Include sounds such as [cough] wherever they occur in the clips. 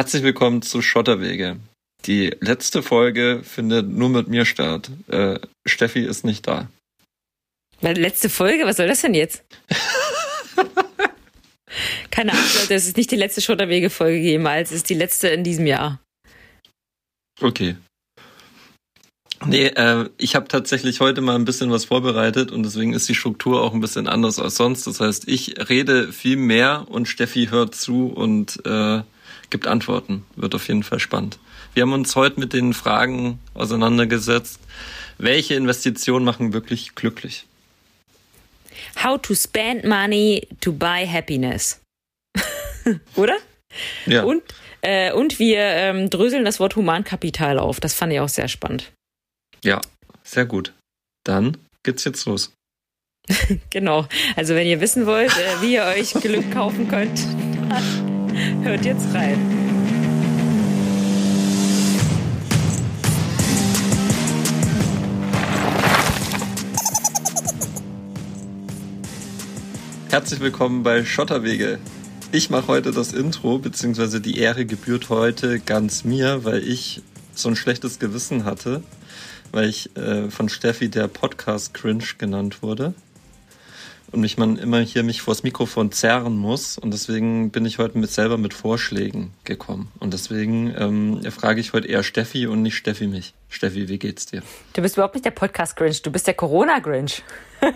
Herzlich willkommen zu Schotterwege. Die letzte Folge findet nur mit mir statt. Äh, Steffi ist nicht da. Letzte Folge? Was soll das denn jetzt? [laughs] Keine Ahnung, Leute, es ist nicht die letzte Schotterwege-Folge jemals, es ist die letzte in diesem Jahr. Okay. Nee, äh, ich habe tatsächlich heute mal ein bisschen was vorbereitet und deswegen ist die Struktur auch ein bisschen anders als sonst. Das heißt, ich rede viel mehr und Steffi hört zu und äh, gibt Antworten. Wird auf jeden Fall spannend. Wir haben uns heute mit den Fragen auseinandergesetzt. Welche Investitionen machen wirklich glücklich? How to spend money to buy happiness. [laughs] Oder? Ja. Und, äh, und wir ähm, dröseln das Wort Humankapital auf. Das fand ich auch sehr spannend. Ja, sehr gut. Dann geht's jetzt los. [laughs] genau. Also wenn ihr wissen wollt, äh, wie ihr euch Glück kaufen könnt, [laughs] hört jetzt rein. Herzlich willkommen bei Schotterwege. Ich mache heute das Intro, beziehungsweise die Ehre gebührt heute ganz mir, weil ich so ein schlechtes Gewissen hatte, weil ich äh, von Steffi der Podcast Cringe genannt wurde und mich man immer hier mich vors Mikrofon zerren muss und deswegen bin ich heute mit selber mit Vorschlägen gekommen und deswegen ähm, frage ich heute eher Steffi und nicht Steffi mich. Steffi, wie geht's dir? Du bist überhaupt nicht der Podcast Grinch, du bist der Corona Grinch. [laughs]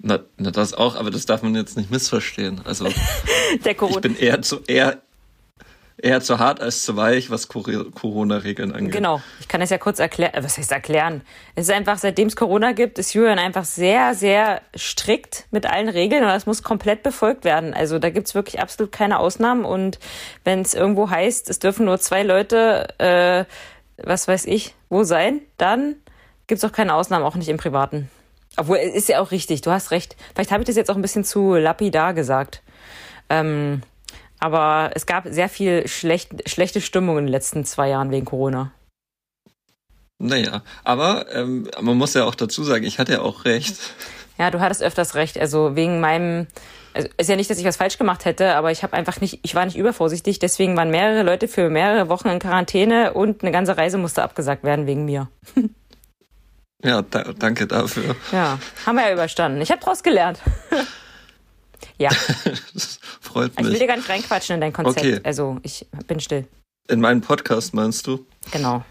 Na, na, das auch, aber das darf man jetzt nicht missverstehen. Also [laughs] der ich bin eher zu eher eher zu hart als zu weich, was Corona-Regeln angeht. Genau, ich kann es ja kurz erklären. Was heißt erklären? Es ist einfach, seitdem es Corona gibt, ist Julian einfach sehr, sehr strikt mit allen Regeln und das muss komplett befolgt werden. Also da gibt es wirklich absolut keine Ausnahmen und wenn es irgendwo heißt, es dürfen nur zwei Leute, äh, was weiß ich, wo sein, dann gibt es auch keine Ausnahmen, auch nicht im Privaten. Obwohl, ist ja auch richtig, du hast recht. Vielleicht habe ich das jetzt auch ein bisschen zu lapidar gesagt. Ähm, aber es gab sehr viel schlecht, schlechte Stimmung in den letzten zwei Jahren wegen Corona. Naja, aber ähm, man muss ja auch dazu sagen, ich hatte ja auch recht. Ja, du hattest öfters recht. Also wegen meinem, also ist ja nicht, dass ich was falsch gemacht hätte, aber ich habe einfach nicht, ich war nicht übervorsichtig. Deswegen waren mehrere Leute für mehrere Wochen in Quarantäne und eine ganze Reise musste abgesagt werden wegen mir. Ja, da, danke dafür. Ja, haben wir ja überstanden. Ich habe daraus gelernt. [laughs] ja. [laughs] das freut mich. Also ich will dir gar nicht reinquatschen in dein Konzept. Okay. Also ich bin still. In meinen Podcast meinst du? Genau.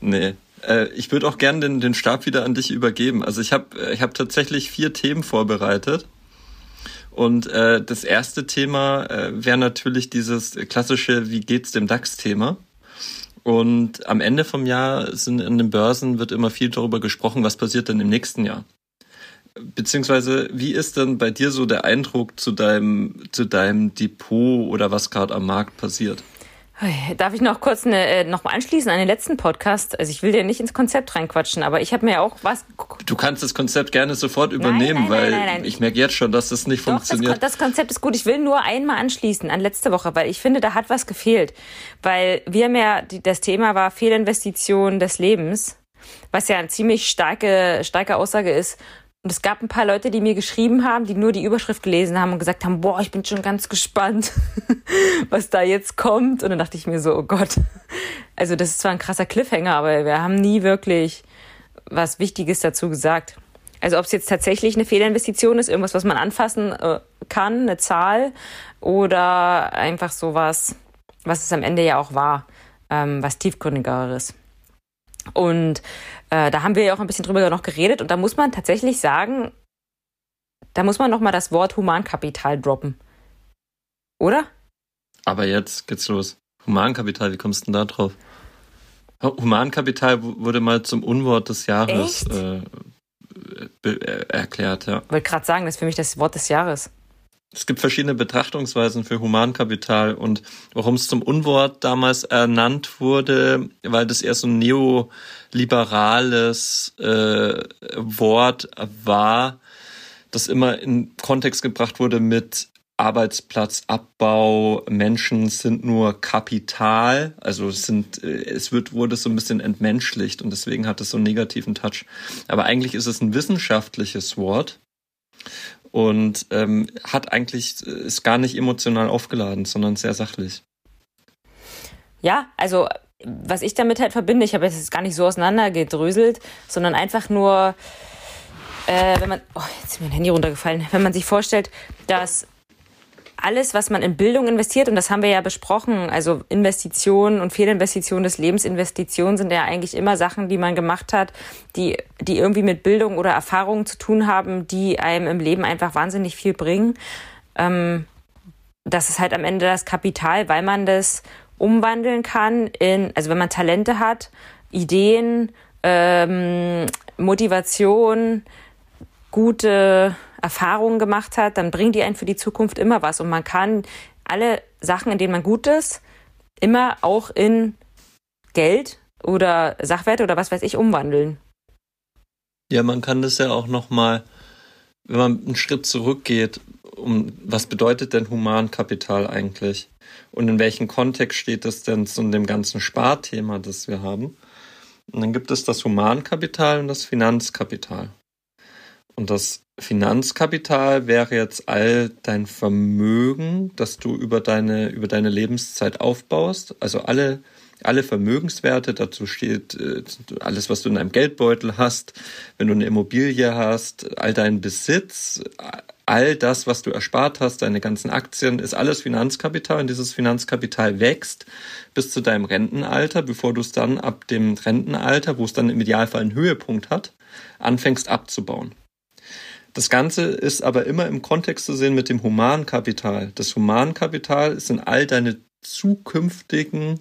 Nee. Äh, ich würde auch gerne den, den Stab wieder an dich übergeben. Also ich habe ich hab tatsächlich vier Themen vorbereitet. Und äh, das erste Thema äh, wäre natürlich dieses klassische Wie geht's dem DAX-Thema. Und am Ende vom Jahr sind in den Börsen wird immer viel darüber gesprochen, was passiert denn im nächsten Jahr. Beziehungsweise, wie ist denn bei dir so der Eindruck zu deinem, zu deinem Depot oder was gerade am Markt passiert? Darf ich noch kurz eine, äh, noch mal anschließen an den letzten Podcast? Also ich will dir nicht ins Konzept reinquatschen, aber ich habe mir auch was. Du kannst das Konzept gerne sofort übernehmen, nein, nein, weil nein, ich merke jetzt schon, dass das nicht Doch, funktioniert. Das, das Konzept ist gut. Ich will nur einmal anschließen an letzte Woche, weil ich finde, da hat was gefehlt. Weil wir haben ja, das Thema war Fehlinvestition des Lebens, was ja eine ziemlich starke, starke Aussage ist. Und es gab ein paar Leute, die mir geschrieben haben, die nur die Überschrift gelesen haben und gesagt haben, boah, ich bin schon ganz gespannt, [laughs] was da jetzt kommt. Und dann dachte ich mir so, oh Gott. Also das ist zwar ein krasser Cliffhanger, aber wir haben nie wirklich was Wichtiges dazu gesagt. Also ob es jetzt tatsächlich eine Fehlinvestition ist, irgendwas, was man anfassen äh, kann, eine Zahl, oder einfach sowas, was es am Ende ja auch war, ähm, was tiefgründigeres. Und äh, da haben wir ja auch ein bisschen drüber noch geredet und da muss man tatsächlich sagen, da muss man noch mal das Wort Humankapital droppen. Oder? Aber jetzt geht's los. Humankapital, wie kommst du denn da drauf? Humankapital wurde mal zum Unwort des Jahres äh, äh, erklärt, ja. Ich wollte gerade sagen, das ist für mich das Wort des Jahres. Es gibt verschiedene Betrachtungsweisen für Humankapital und warum es zum Unwort damals ernannt wurde, weil das eher so ein neoliberales äh, Wort war, das immer in Kontext gebracht wurde mit Arbeitsplatzabbau, Menschen sind nur Kapital, also es sind, es wird, wurde so ein bisschen entmenschlicht und deswegen hat es so einen negativen Touch. Aber eigentlich ist es ein wissenschaftliches Wort und ähm, hat eigentlich ist gar nicht emotional aufgeladen, sondern sehr sachlich. Ja, also was ich damit halt verbinde, ich habe jetzt gar nicht so auseinandergedröselt, sondern einfach nur, äh, wenn man, oh, jetzt ist mir mein Handy runtergefallen, wenn man sich vorstellt, dass alles, was man in Bildung investiert, und das haben wir ja besprochen, also Investitionen und Fehlinvestitionen des Lebens, Investitionen sind ja eigentlich immer Sachen, die man gemacht hat, die, die irgendwie mit Bildung oder Erfahrungen zu tun haben, die einem im Leben einfach wahnsinnig viel bringen. Ähm, das ist halt am Ende das Kapital, weil man das umwandeln kann in, also wenn man Talente hat, Ideen, ähm, Motivation, gute Erfahrungen gemacht hat, dann bringen die einen für die Zukunft immer was. Und man kann alle Sachen, in denen man gut ist, immer auch in Geld oder Sachwerte oder was weiß ich umwandeln. Ja, man kann das ja auch nochmal, wenn man einen Schritt zurückgeht, um was bedeutet denn Humankapital eigentlich? Und in welchem Kontext steht das denn zu dem ganzen Sparthema, das wir haben? Und dann gibt es das Humankapital und das Finanzkapital. Und das Finanzkapital wäre jetzt all dein Vermögen, das du über deine, über deine Lebenszeit aufbaust. Also alle, alle Vermögenswerte, dazu steht äh, alles, was du in deinem Geldbeutel hast, wenn du eine Immobilie hast, all dein Besitz, all das, was du erspart hast, deine ganzen Aktien, ist alles Finanzkapital und dieses Finanzkapital wächst bis zu deinem Rentenalter, bevor du es dann ab dem Rentenalter, wo es dann im Idealfall einen Höhepunkt hat, anfängst abzubauen. Das Ganze ist aber immer im Kontext zu sehen mit dem Humankapital. Das Humankapital sind all deine zukünftigen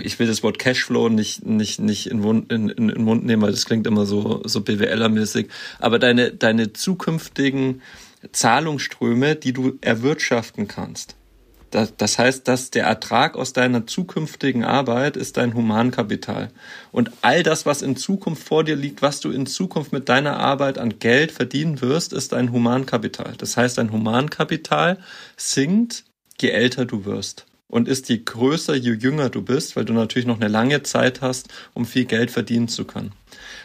ich will das Wort Cashflow nicht, nicht, nicht in, Mund, in, in, in Mund nehmen, weil das klingt immer so, so BWLer-mäßig. Aber deine, deine zukünftigen Zahlungsströme, die du erwirtschaften kannst. Das, heißt, dass der Ertrag aus deiner zukünftigen Arbeit ist dein Humankapital. Und all das, was in Zukunft vor dir liegt, was du in Zukunft mit deiner Arbeit an Geld verdienen wirst, ist dein Humankapital. Das heißt, dein Humankapital sinkt, je älter du wirst und ist je größer, je jünger du bist, weil du natürlich noch eine lange Zeit hast, um viel Geld verdienen zu können.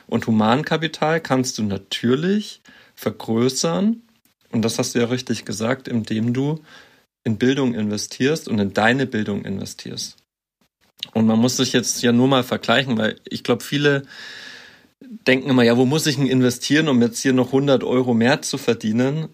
Und Humankapital kannst du natürlich vergrößern, und das hast du ja richtig gesagt, indem du in Bildung investierst und in deine Bildung investierst. Und man muss sich jetzt ja nur mal vergleichen, weil ich glaube, viele denken immer, ja, wo muss ich denn investieren, um jetzt hier noch 100 Euro mehr zu verdienen?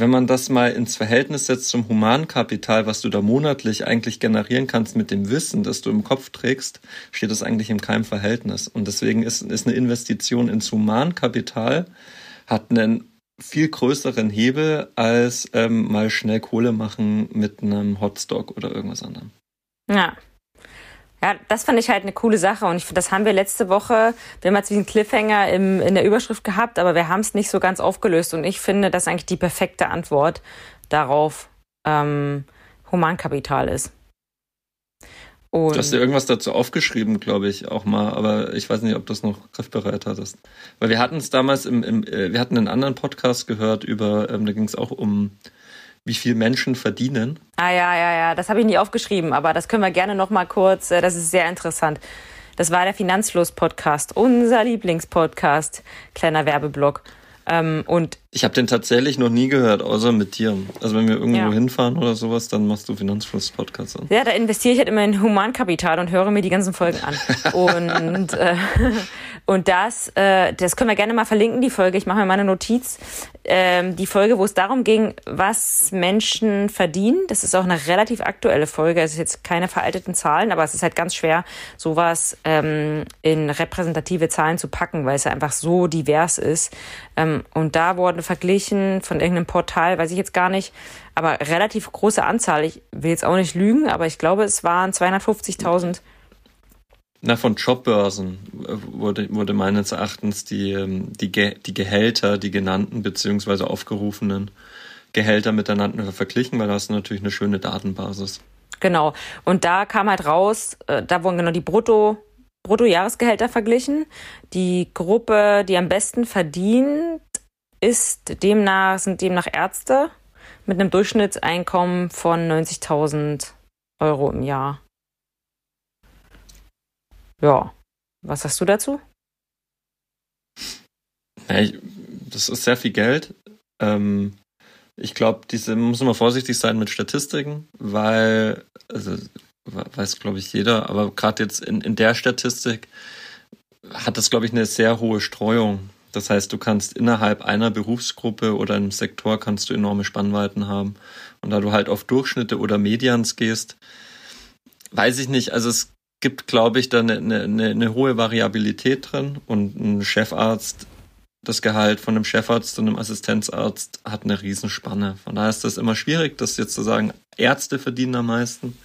wenn man das mal ins Verhältnis setzt zum Humankapital, was du da monatlich eigentlich generieren kannst mit dem Wissen, das du im Kopf trägst, steht das eigentlich in keinem Verhältnis. Und deswegen ist, ist eine Investition ins Humankapital, hat einen viel größeren Hebel als ähm, mal schnell Kohle machen mit einem Hotstock oder irgendwas anderem. Ja, ja, das fand ich halt eine coole Sache und ich, das haben wir letzte Woche, wir haben jetzt diesen Cliffhanger im, in der Überschrift gehabt, aber wir haben es nicht so ganz aufgelöst und ich finde, dass eigentlich die perfekte Antwort darauf ähm, Humankapital ist. Und du hast dir irgendwas dazu aufgeschrieben, glaube ich, auch mal, aber ich weiß nicht, ob du das noch griffbereit hattest. Weil wir hatten es damals im, im äh, wir hatten einen anderen Podcast gehört über, ähm, da ging es auch um wie viel Menschen verdienen. Ah ja, ja, ja, das habe ich nie aufgeschrieben, aber das können wir gerne noch mal kurz, äh, das ist sehr interessant. Das war der Finanzfluss-Podcast, unser Lieblingspodcast, kleiner Werbeblock. Ähm, und ich habe den tatsächlich noch nie gehört, außer mit dir. Also wenn wir irgendwo ja. hinfahren oder sowas, dann machst du Finanzfluss-Podcast an. Ja, da investiere ich halt immer in Humankapital und höre mir die ganzen Folgen an. [laughs] und äh, und das, äh, das können wir gerne mal verlinken, die Folge. Ich mache mir mal eine Notiz. Ähm, die Folge, wo es darum ging, was Menschen verdienen. Das ist auch eine relativ aktuelle Folge. Es ist jetzt keine veralteten Zahlen, aber es ist halt ganz schwer, sowas ähm, in repräsentative Zahlen zu packen, weil es ja einfach so divers ist. Ähm, und da wurden verglichen von irgendeinem Portal, weiß ich jetzt gar nicht, aber relativ große Anzahl. Ich will jetzt auch nicht lügen, aber ich glaube, es waren 250.000 na, von Jobbörsen äh, wurde, wurde meines Erachtens die, ähm, die, die Gehälter, die genannten beziehungsweise aufgerufenen Gehälter miteinander verglichen, weil da hast du natürlich eine schöne Datenbasis. Genau. Und da kam halt raus, äh, da wurden genau die Brutto, Bruttojahresgehälter verglichen. Die Gruppe, die am besten verdient, ist demnach, sind demnach Ärzte mit einem Durchschnittseinkommen von 90.000 Euro im Jahr. Ja. Was sagst du dazu? Ja, ich, das ist sehr viel Geld. Ähm, ich glaube, diese muss man vorsichtig sein mit Statistiken, weil, also weiß glaube ich jeder, aber gerade jetzt in, in der Statistik hat das, glaube ich, eine sehr hohe Streuung. Das heißt, du kannst innerhalb einer Berufsgruppe oder einem Sektor kannst du enorme Spannweiten haben. Und da du halt auf Durchschnitte oder Medians gehst, weiß ich nicht, also es gibt, glaube ich, da eine, eine, eine hohe Variabilität drin und ein Chefarzt, das Gehalt von einem Chefarzt und einem Assistenzarzt hat eine Riesenspanne. Von daher ist das immer schwierig, das jetzt zu sagen, Ärzte verdienen am meisten.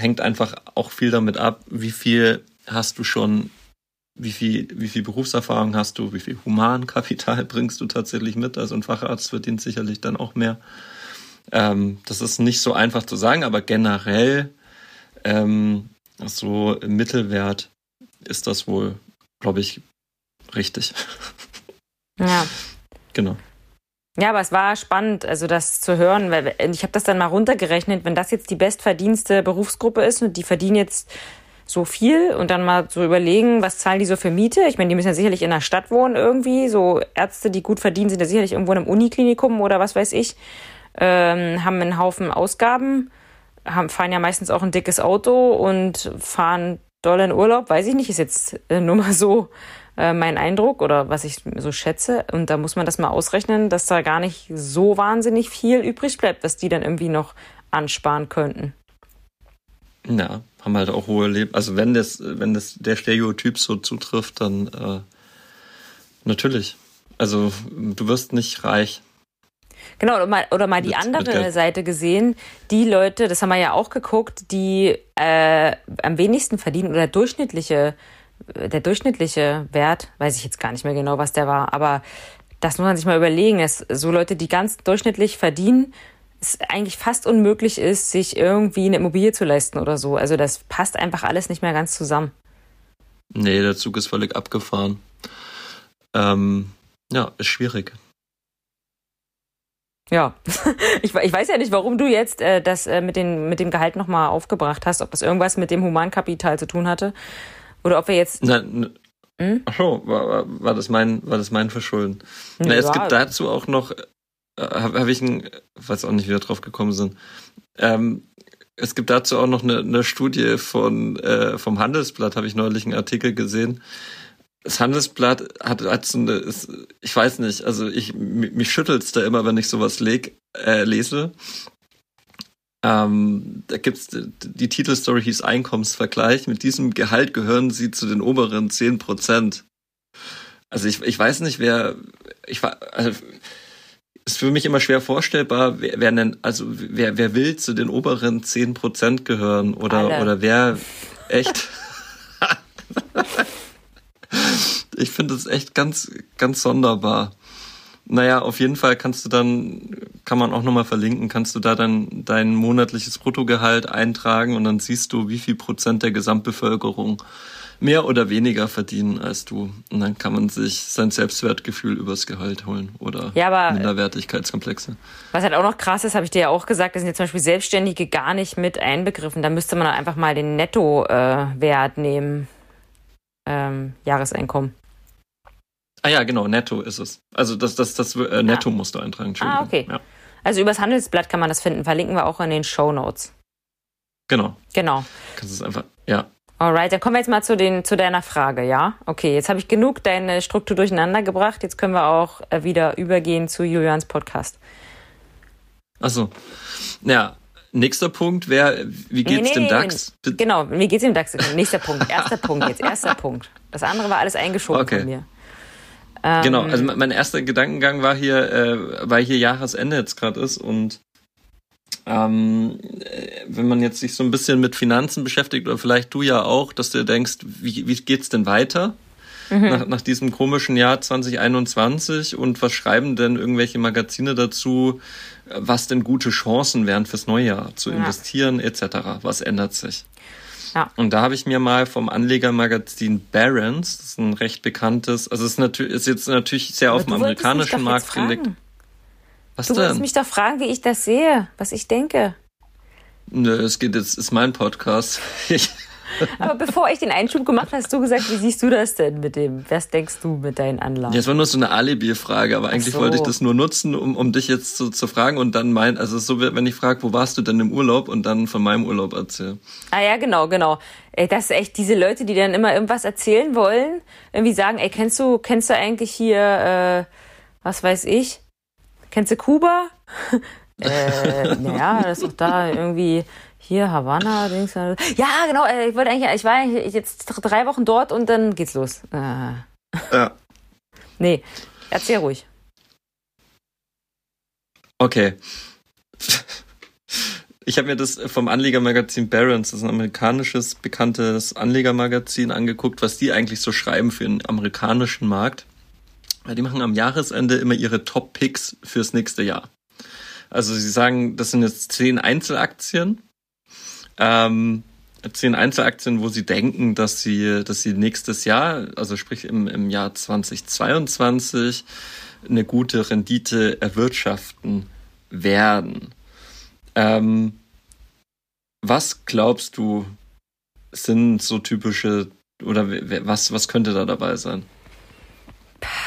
Hängt einfach auch viel damit ab, wie viel hast du schon, wie viel, wie viel Berufserfahrung hast du, wie viel Humankapital [laughs] bringst du tatsächlich mit. Also ein Facharzt verdient sicherlich dann auch mehr. Ähm, das ist nicht so einfach zu sagen, aber generell ähm, so im Mittelwert ist das wohl, glaube ich, richtig. [laughs] Ja. Genau. Ja, aber es war spannend, also das zu hören, weil ich habe das dann mal runtergerechnet, wenn das jetzt die bestverdienste Berufsgruppe ist und die verdienen jetzt so viel und dann mal so überlegen, was zahlen die so für Miete? Ich meine, die müssen ja sicherlich in der Stadt wohnen irgendwie. So Ärzte, die gut verdienen, sind ja sicherlich irgendwo in einem Uniklinikum oder was weiß ich, ähm, haben einen Haufen Ausgaben haben, fahren ja meistens auch ein dickes Auto und fahren doll in Urlaub, weiß ich nicht, ist jetzt äh, nur mal so äh, mein Eindruck oder was ich so schätze. Und da muss man das mal ausrechnen, dass da gar nicht so wahnsinnig viel übrig bleibt, was die dann irgendwie noch ansparen könnten. Ja, haben halt auch hohe Leben. Also wenn das, wenn das der Stereotyp so zutrifft, dann äh, natürlich. Also du wirst nicht reich. Genau, oder mal, oder mal die andere Seite gesehen. Die Leute, das haben wir ja auch geguckt, die äh, am wenigsten verdienen oder durchschnittliche, der durchschnittliche Wert, weiß ich jetzt gar nicht mehr genau, was der war, aber das muss man sich mal überlegen, dass so Leute, die ganz durchschnittlich verdienen, es eigentlich fast unmöglich ist, sich irgendwie eine Immobilie zu leisten oder so. Also das passt einfach alles nicht mehr ganz zusammen. Nee, der Zug ist völlig abgefahren. Ähm, ja, ist schwierig. Ja, [laughs] ich, ich, weiß ja nicht, warum du jetzt äh, das äh, mit, den, mit dem Gehalt nochmal aufgebracht hast, ob das irgendwas mit dem Humankapital zu tun hatte oder ob wir jetzt. Na, hm? Ach so, war, war, das mein, war das mein Verschulden? Ja, Na, es gibt dazu auch noch, äh, habe hab ich ein, weiß auch nicht, wie wir drauf gekommen sind. Ähm, es gibt dazu auch noch eine, eine Studie von, äh, vom Handelsblatt, habe ich neulich einen Artikel gesehen das Handelsblatt hat, hat so eine, ist, ich weiß nicht, also ich, mich schüttelt's da immer, wenn ich sowas leg, äh, lese. Ähm, da gibt's die Titelstory hieß Einkommensvergleich. Mit diesem Gehalt gehören sie zu den oberen zehn Prozent. Also ich, ich weiß nicht, wer, ich war, also ist für mich immer schwer vorstellbar, wer, wer denn, also wer, wer will zu den oberen zehn Prozent gehören oder, Alle. oder wer echt. [laughs] ich finde es echt ganz, ganz sonderbar. Naja, auf jeden Fall kannst du dann, kann man auch nochmal verlinken, kannst du da dann dein monatliches Bruttogehalt eintragen und dann siehst du, wie viel Prozent der Gesamtbevölkerung mehr oder weniger verdienen als du. Und dann kann man sich sein Selbstwertgefühl übers Gehalt holen oder ja, aber Minderwertigkeitskomplexe. Was halt auch noch krass ist, habe ich dir ja auch gesagt, da sind jetzt zum Beispiel Selbstständige gar nicht mit einbegriffen. Da müsste man einfach mal den Nettowert nehmen. Ähm, Jahreseinkommen. Ah ja, genau, netto ist es. Also das, das, das äh, netto ja. musst du eintragen. Ah, okay. Ja. Also übers Handelsblatt kann man das finden. Verlinken wir auch in den Show Notes. Genau. Genau. Kannst es einfach, ja. Alright, dann kommen wir jetzt mal zu, den, zu deiner Frage, ja? Okay, jetzt habe ich genug deine Struktur durcheinander gebracht. Jetzt können wir auch äh, wieder übergehen zu Julians Podcast. Achso. Ja, nächster Punkt wäre, wie geht's nee, nee, dem DAX? Genau, wie geht's dem DAX? Nächster Punkt, erster Punkt jetzt, erster Punkt. Das andere war alles eingeschoben okay. von mir. Ähm, genau, also mein erster Gedankengang war hier, äh, weil hier Jahresende jetzt gerade ist und ähm, äh, wenn man jetzt sich so ein bisschen mit Finanzen beschäftigt oder vielleicht du ja auch, dass du denkst, wie, wie geht's denn weiter? Mhm. Nach, nach diesem komischen Jahr 2021 und was schreiben denn irgendwelche Magazine dazu, was denn gute Chancen wären fürs Neujahr zu investieren ja. etc. Was ändert sich? Ja. Und da habe ich mir mal vom Anlegermagazin Barron's, das ist ein recht bekanntes, also es ist, natürlich, ist jetzt natürlich sehr Aber auf dem amerikanischen Markt, finde ich. Was du denn? wolltest mich doch fragen, wie ich das sehe, was ich denke. Nö, es geht jetzt, ist mein Podcast. [laughs] Ich [laughs] Aber bevor ich den Einschub gemacht habe, hast du gesagt, wie siehst du das denn mit dem? Was denkst du mit deinen Anlagen? Ja, es war nur so eine Alibi-Frage, aber eigentlich so. wollte ich das nur nutzen, um, um dich jetzt so zu fragen und dann mein, also so, wenn ich frage, wo warst du denn im Urlaub und dann von meinem Urlaub erzähle. Ah ja, genau, genau. Ey, das ist echt diese Leute, die dann immer irgendwas erzählen wollen, irgendwie sagen, ey, kennst du, kennst du eigentlich hier, äh, was weiß ich? Kennst du Kuba? [laughs] äh, naja, das ist doch da irgendwie hier Havanna, Dings. Ja, genau. Äh, ich wollte eigentlich, ich war jetzt drei Wochen dort und dann geht's los. Äh. Ja. [laughs] Nee, erzähl ruhig. Okay. Ich habe mir das vom Anlegermagazin Barron's, das ist ein amerikanisches, bekanntes Anlegermagazin, angeguckt, was die eigentlich so schreiben für den amerikanischen Markt. Weil die machen am Jahresende immer ihre Top-Picks fürs nächste Jahr. Also sie sagen, das sind jetzt zehn Einzelaktien. Ähm, zehn Einzelaktien, wo sie denken, dass sie, dass sie nächstes Jahr, also sprich im, im Jahr 2022, eine gute Rendite erwirtschaften werden. Ähm, was glaubst du, sind so typische oder was, was könnte da dabei sein?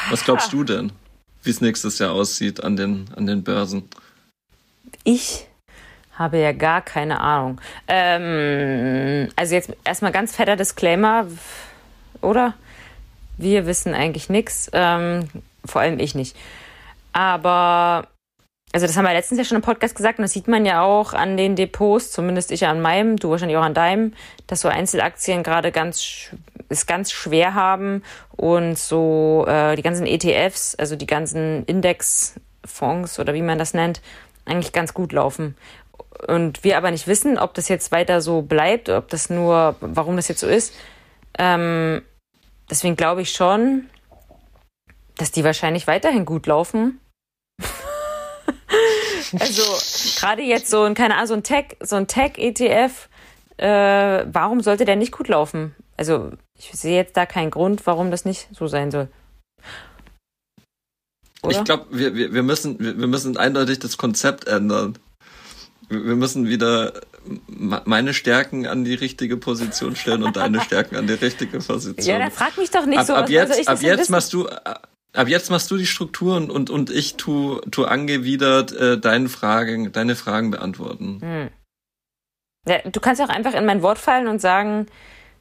Was glaubst du denn, wie es nächstes Jahr aussieht an den, an den Börsen? Ich habe ja gar keine Ahnung. Ähm, also jetzt erstmal ganz fetter Disclaimer, oder? Wir wissen eigentlich nichts, ähm, vor allem ich nicht. Aber, also das haben wir letztens ja schon im Podcast gesagt und das sieht man ja auch an den Depots, zumindest ich an meinem, du wahrscheinlich auch an deinem, dass so Einzelaktien gerade ganz es ganz schwer haben und so äh, die ganzen ETFs, also die ganzen Indexfonds oder wie man das nennt, eigentlich ganz gut laufen. Und wir aber nicht wissen, ob das jetzt weiter so bleibt, ob das nur, warum das jetzt so ist. Ähm, deswegen glaube ich schon, dass die wahrscheinlich weiterhin gut laufen. [laughs] also gerade jetzt so ein, keine Ahnung, so ein Tech, so ein Tech-ETF, äh, warum sollte der nicht gut laufen? Also ich sehe jetzt da keinen Grund, warum das nicht so sein soll. Oder? Ich glaube, wir, wir, wir, müssen, wir, wir müssen eindeutig das Konzept ändern. Wir müssen wieder meine Stärken an die richtige Position stellen und deine Stärken an die richtige Position. Ja, dann frag mich doch nicht ab, so. Ab jetzt, ab jetzt machst du, ab jetzt machst du die Strukturen und, und ich tu, tu angewidert äh, deine Fragen, deine Fragen beantworten. Hm. Ja, du kannst auch einfach in mein Wort fallen und sagen,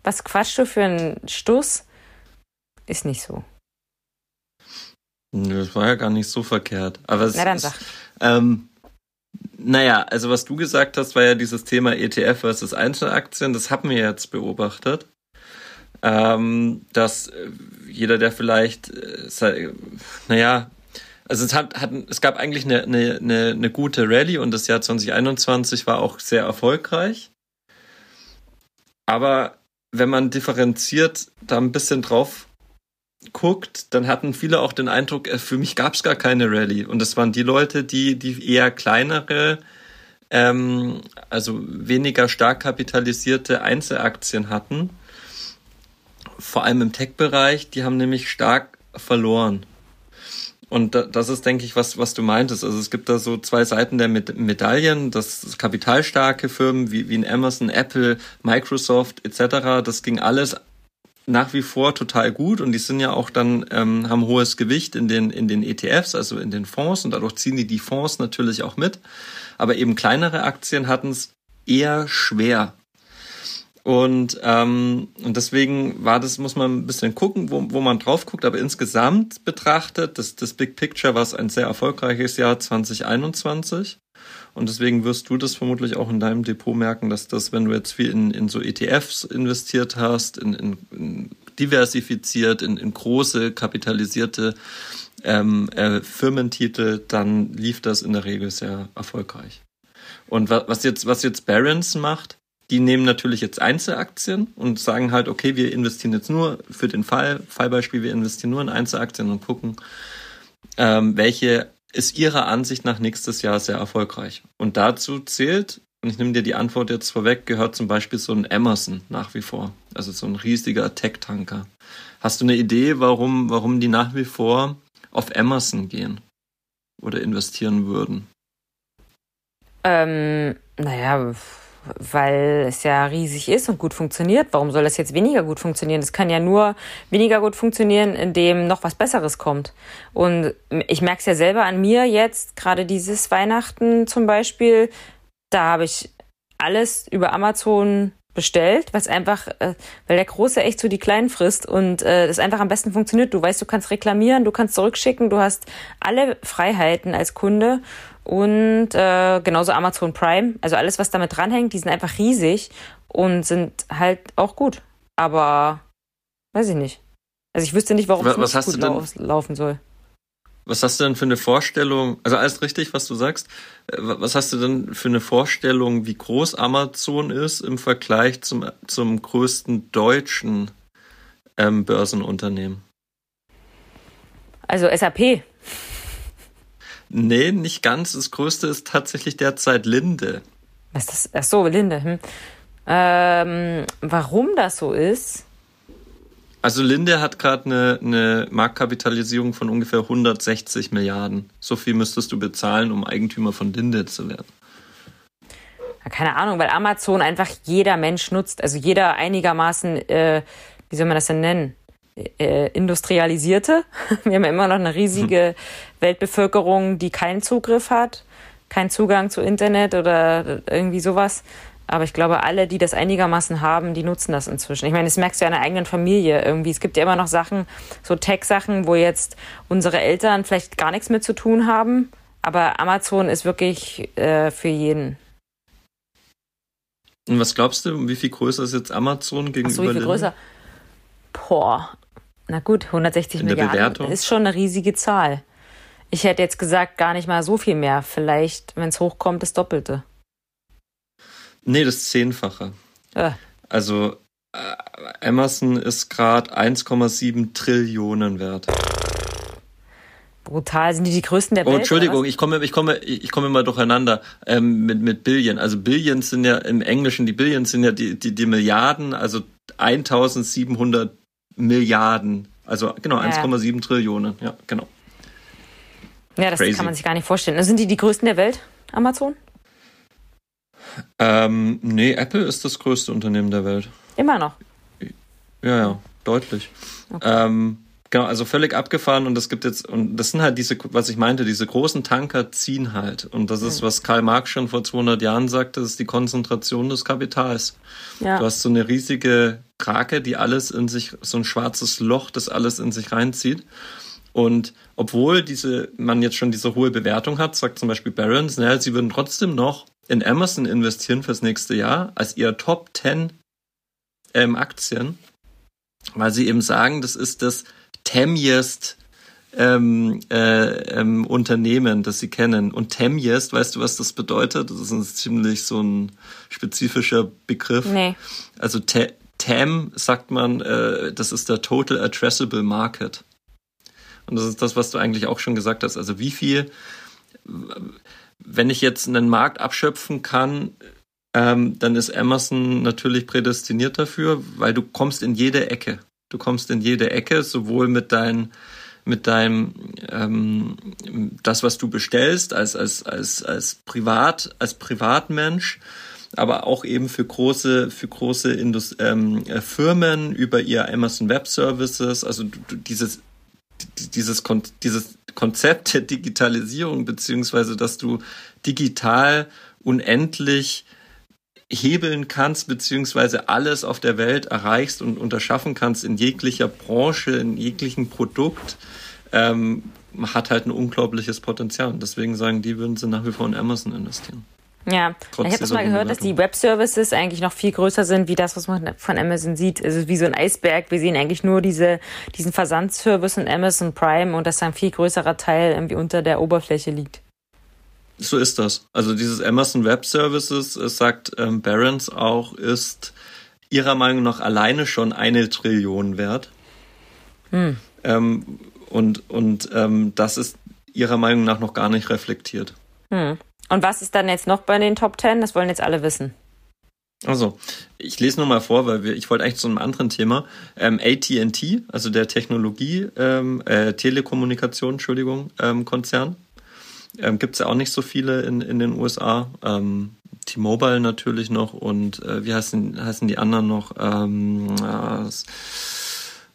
was quatschst du für einen Stuss? Ist nicht so. Nö, das war ja gar nicht so verkehrt. Aber es Na dann sag. Ähm, naja, also was du gesagt hast, war ja dieses Thema ETF versus Einzelaktien. Das haben wir jetzt beobachtet. Ähm, dass äh, jeder, der vielleicht, äh, naja, also es hat, hat es gab eigentlich eine, eine, eine, eine gute Rallye und das Jahr 2021 war auch sehr erfolgreich. Aber wenn man differenziert da ein bisschen drauf guckt, dann hatten viele auch den Eindruck, äh, für mich gab es gar keine Rallye. Und das waren die Leute, die, die eher kleinere, ähm, also weniger stark kapitalisierte Einzelaktien hatten. Vor allem im Tech-Bereich, die haben nämlich stark verloren. Und das ist, denke ich, was, was du meintest. Also es gibt da so zwei Seiten der Medaillen, dass kapitalstarke Firmen wie, wie ein Amazon, Apple, Microsoft etc., das ging alles nach wie vor total gut und die sind ja auch dann, ähm, haben hohes Gewicht in den, in den ETFs, also in den Fonds und dadurch ziehen die die Fonds natürlich auch mit. Aber eben kleinere Aktien hatten es eher schwer. Und, ähm, und deswegen war das, muss man ein bisschen gucken, wo, wo man drauf guckt. Aber insgesamt betrachtet, das, das Big Picture war es ein sehr erfolgreiches Jahr 2021. Und deswegen wirst du das vermutlich auch in deinem Depot merken, dass das, wenn du jetzt viel in, in so ETFs investiert hast, in, in, in diversifiziert, in, in große kapitalisierte ähm, äh, Firmentitel, dann lief das in der Regel sehr erfolgreich. Und was jetzt, was jetzt Barron's macht, die nehmen natürlich jetzt Einzelaktien und sagen halt, okay, wir investieren jetzt nur für den Fall, Fallbeispiel, wir investieren nur in Einzelaktien und gucken, ähm, welche ist ihrer Ansicht nach nächstes Jahr sehr erfolgreich. Und dazu zählt, und ich nehme dir die Antwort jetzt vorweg, gehört zum Beispiel so ein Emerson nach wie vor. Also so ein riesiger Tech-Tanker. Hast du eine Idee, warum, warum die nach wie vor auf Emerson gehen oder investieren würden? Ähm, naja, weil es ja riesig ist und gut funktioniert. Warum soll das jetzt weniger gut funktionieren? Es kann ja nur weniger gut funktionieren, indem noch was Besseres kommt. Und ich merke es ja selber an mir jetzt, gerade dieses Weihnachten zum Beispiel, da habe ich alles über Amazon bestellt, was einfach, äh, weil der Große echt so die Kleinen frisst und äh, das einfach am besten funktioniert. Du weißt, du kannst reklamieren, du kannst zurückschicken, du hast alle Freiheiten als Kunde und äh, genauso Amazon Prime. Also alles, was damit dranhängt, die sind einfach riesig und sind halt auch gut. Aber weiß ich nicht. Also ich wüsste nicht, warum was, es gut lau laufen soll. Was hast du denn für eine Vorstellung? Also alles richtig, was du sagst. Äh, was hast du denn für eine Vorstellung, wie groß Amazon ist im Vergleich zum, zum größten deutschen ähm, Börsenunternehmen? Also SAP. Nee, nicht ganz. Das größte ist tatsächlich derzeit Linde. Was ist das? Ach so, Linde. Hm. Ähm, warum das so ist? Also Linde hat gerade eine, eine Marktkapitalisierung von ungefähr 160 Milliarden. So viel müsstest du bezahlen, um Eigentümer von Linde zu werden. keine Ahnung, weil Amazon einfach jeder Mensch nutzt. Also jeder einigermaßen, äh, wie soll man das denn nennen? äh, industrialisierte. [laughs] Wir haben ja immer noch eine riesige [laughs] Weltbevölkerung, die keinen Zugriff hat, keinen Zugang zu Internet oder irgendwie sowas. Aber ich glaube, alle, die das einigermaßen haben, die nutzen das inzwischen. Ich meine, das merkst du ja in der eigenen Familie irgendwie. Es gibt ja immer noch Sachen, so Tech-Sachen, wo jetzt unsere Eltern vielleicht gar nichts mit zu tun haben. Aber Amazon ist wirklich äh, für jeden. Und was glaubst du, wie viel größer ist jetzt Amazon gegenüber Ach so, wie viel größer? Boah, na gut, 160 In Milliarden ist schon eine riesige Zahl. Ich hätte jetzt gesagt, gar nicht mal so viel mehr. Vielleicht, wenn es hochkommt, das Doppelte. Nee, das Zehnfache. Ah. Also äh, Amazon ist gerade 1,7 Trillionen wert. Brutal, sind die die größten der oh, Welt? Oh, Entschuldigung, ich komme, ich komme, ich komme immer durcheinander ähm, mit mit Billion. Also Billions sind ja im Englischen die Billions sind ja die die, die Milliarden, also 1700 Milliarden. Also genau, ja. 1,7 Trillionen. Ja, genau. Ja, das Crazy. kann man sich gar nicht vorstellen. Sind die die größten der Welt, Amazon? Ähm, nee, Apple ist das größte Unternehmen der Welt. Immer noch? Ja, ja, deutlich. Okay. Ähm, Genau, also völlig abgefahren und es gibt jetzt, und das sind halt diese, was ich meinte, diese großen Tanker ziehen halt. Und das ist, was Karl Marx schon vor 200 Jahren sagte, das ist die Konzentration des Kapitals. Ja. Du hast so eine riesige Krake, die alles in sich, so ein schwarzes Loch, das alles in sich reinzieht. Und obwohl diese, man jetzt schon diese hohe Bewertung hat, sagt zum Beispiel Barron's, naja, sie würden trotzdem noch in Amazon investieren fürs nächste Jahr als ihr Top 10 ähm, Aktien, weil sie eben sagen, das ist das Temjest ähm, äh, ähm, Unternehmen, das sie kennen. Und Temjest, weißt du, was das bedeutet? Das ist ein ziemlich so ein spezifischer Begriff. Nee. Also Te TAM sagt man, äh, das ist der Total Addressable Market. Und das ist das, was du eigentlich auch schon gesagt hast. Also wie viel, wenn ich jetzt einen Markt abschöpfen kann, ähm, dann ist Amazon natürlich prädestiniert dafür, weil du kommst in jede Ecke. Du kommst in jede Ecke, sowohl mit deinen mit deinem ähm, das, was du bestellst als als als als Privat als Privatmensch, aber auch eben für große für große Indust ähm, äh, Firmen über ihr Amazon Web Services. Also du, du, dieses dieses Kon dieses Konzept der Digitalisierung beziehungsweise dass du digital unendlich hebeln kannst, beziehungsweise alles auf der Welt erreichst und unterschaffen kannst in jeglicher Branche, in jeglichen Produkt, ähm, hat halt ein unglaubliches Potenzial. Deswegen sagen die, würden sie nach wie vor in Amazon investieren. Ja, Trotz ich habe das mal gehört, dass die Web-Services eigentlich noch viel größer sind, wie das, was man von Amazon sieht. Also wie so ein Eisberg. Wir sehen eigentlich nur diese, diesen Versandservice und Amazon Prime und dass da ein viel größerer Teil irgendwie unter der Oberfläche liegt. So ist das. Also dieses Amazon Web Services, es sagt ähm, Barron's auch, ist ihrer Meinung nach alleine schon eine Trillion wert. Hm. Ähm, und und ähm, das ist ihrer Meinung nach noch gar nicht reflektiert. Hm. Und was ist dann jetzt noch bei den Top Ten? Das wollen jetzt alle wissen. Also, ich lese nur mal vor, weil wir, ich wollte eigentlich zu einem anderen Thema. Ähm, AT&T, also der Technologie, ähm, äh, Telekommunikation, Entschuldigung, ähm, Konzern, Ähm, Gibt es ja auch nicht so viele in, in den USA. Ähm, T-Mobile natürlich noch und äh, wie heißen, heißen die anderen noch? Ähm, äh,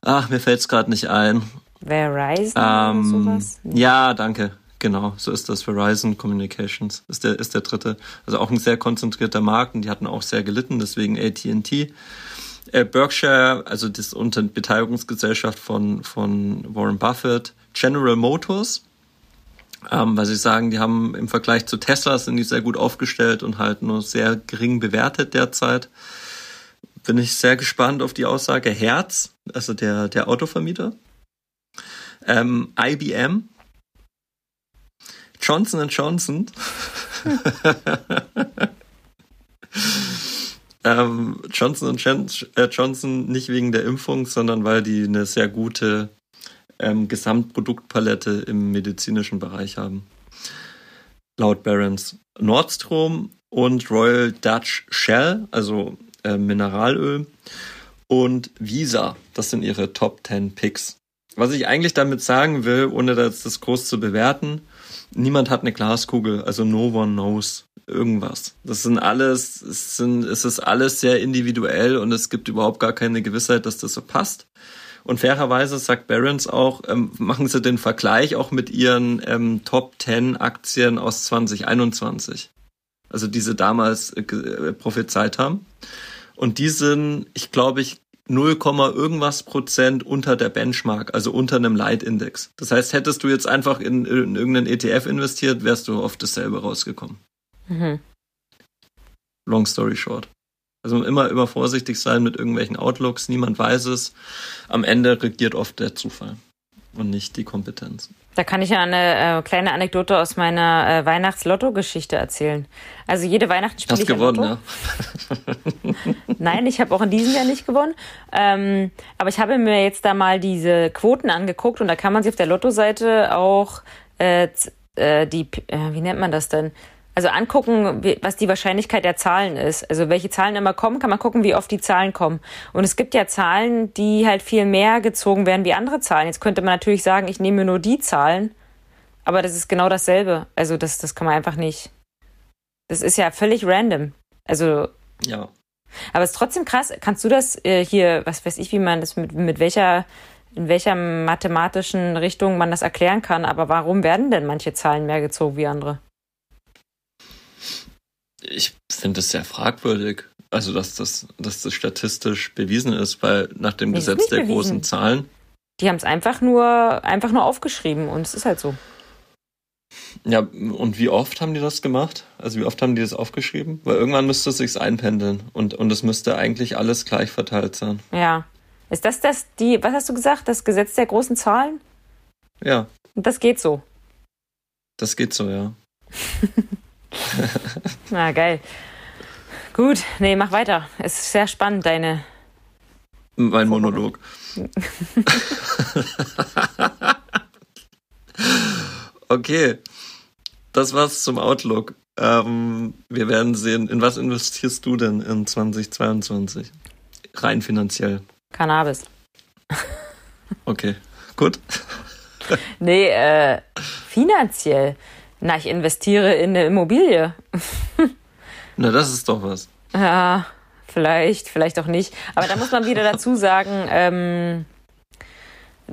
ach, mir fällt es gerade nicht ein. Verizon ähm, oder sowas? Ja, danke. Genau, so ist das. Verizon Communications ist der, ist der dritte. Also auch ein sehr konzentrierter Markt und die hatten auch sehr gelitten, deswegen AT&T. Äh, Berkshire, also das unter Beteiligungsgesellschaft von, von Warren Buffett. General Motors, ähm, weil sie sagen, die haben im Vergleich zu Tesla sind die sehr gut aufgestellt und halt nur sehr gering bewertet derzeit. Bin ich sehr gespannt auf die Aussage Herz, also der, der Autovermieter. Ähm, IBM, Johnson Johnson. [laughs] ähm, Johnson äh, Johnson nicht wegen der Impfung, sondern weil die eine sehr gute ähm, Gesamtproduktpalette im medizinischen Bereich haben. Laut Barons Nordstrom und Royal Dutch Shell, also äh, Mineralöl, und Visa. Das sind ihre Top 10 Picks. Was ich eigentlich damit sagen will, ohne das, das groß zu bewerten, niemand hat eine Glaskugel, also no one knows irgendwas. Das sind alles, es, sind, es ist alles sehr individuell und es gibt überhaupt gar keine Gewissheit, dass das so passt. Und fairerweise sagt Barons auch, ähm, machen sie den Vergleich auch mit ihren ähm, Top 10 Aktien aus 2021. Also diese damals äh, äh, prophezeit haben. Und die sind, ich glaube, ich 0, irgendwas Prozent unter der Benchmark, also unter einem Leitindex. Das heißt, hättest du jetzt einfach in, in irgendeinen ETF investiert, wärst du auf dasselbe rausgekommen. Mhm. Long story short. Also immer, immer vorsichtig sein mit irgendwelchen Outlooks. Niemand weiß es. Am Ende regiert oft der Zufall und nicht die Kompetenz. Da kann ich ja eine äh, kleine Anekdote aus meiner äh, Weihnachts-Lotto-Geschichte erzählen. Also jede Weihnachten spiele ich gewonnen, Lotto. Ja? Nein, ich habe auch in diesem Jahr nicht gewonnen. Ähm, aber ich habe mir jetzt da mal diese Quoten angeguckt und da kann man sich auf der Lotto-Seite auch äh, äh die, äh, wie nennt man das denn? Also angucken, was die Wahrscheinlichkeit der Zahlen ist. Also welche Zahlen immer kommen, kann man gucken, wie oft die Zahlen kommen. Und es gibt ja Zahlen, die halt viel mehr gezogen werden wie andere Zahlen. Jetzt könnte man natürlich sagen, ich nehme nur die Zahlen, aber das ist genau dasselbe. Also das, das kann man einfach nicht. Das ist ja völlig random. Also. Ja. Aber es ist trotzdem krass. Kannst du das äh, hier, was weiß ich, wie man das mit, mit welcher, in welcher mathematischen Richtung man das erklären kann, aber warum werden denn manche Zahlen mehr gezogen wie andere? Ich finde es sehr fragwürdig, also dass das, dass das statistisch bewiesen ist, weil nach dem nee, Gesetz der bewiesen. großen Zahlen. Die haben es einfach nur, einfach nur aufgeschrieben und es ist halt so. Ja, und wie oft haben die das gemacht? Also wie oft haben die das aufgeschrieben? Weil irgendwann müsste es sich einpendeln und, und es müsste eigentlich alles gleich verteilt sein. Ja. Ist das das, die, was hast du gesagt, das Gesetz der großen Zahlen? Ja. Und das geht so. Das geht so, ja. [laughs] [laughs] Na, geil. Gut, nee, mach weiter. Es ist sehr spannend, deine. Mein Monolog. [laughs] okay, das war's zum Outlook. Ähm, wir werden sehen, in was investierst du denn in 2022? Rein finanziell. Cannabis. okay, gut. nee, äh, finanziell. Na, ich investiere in eine Immobilie. [laughs] Na, das ist doch was. Ja, vielleicht, vielleicht auch nicht. Aber da muss man wieder dazu sagen, ähm,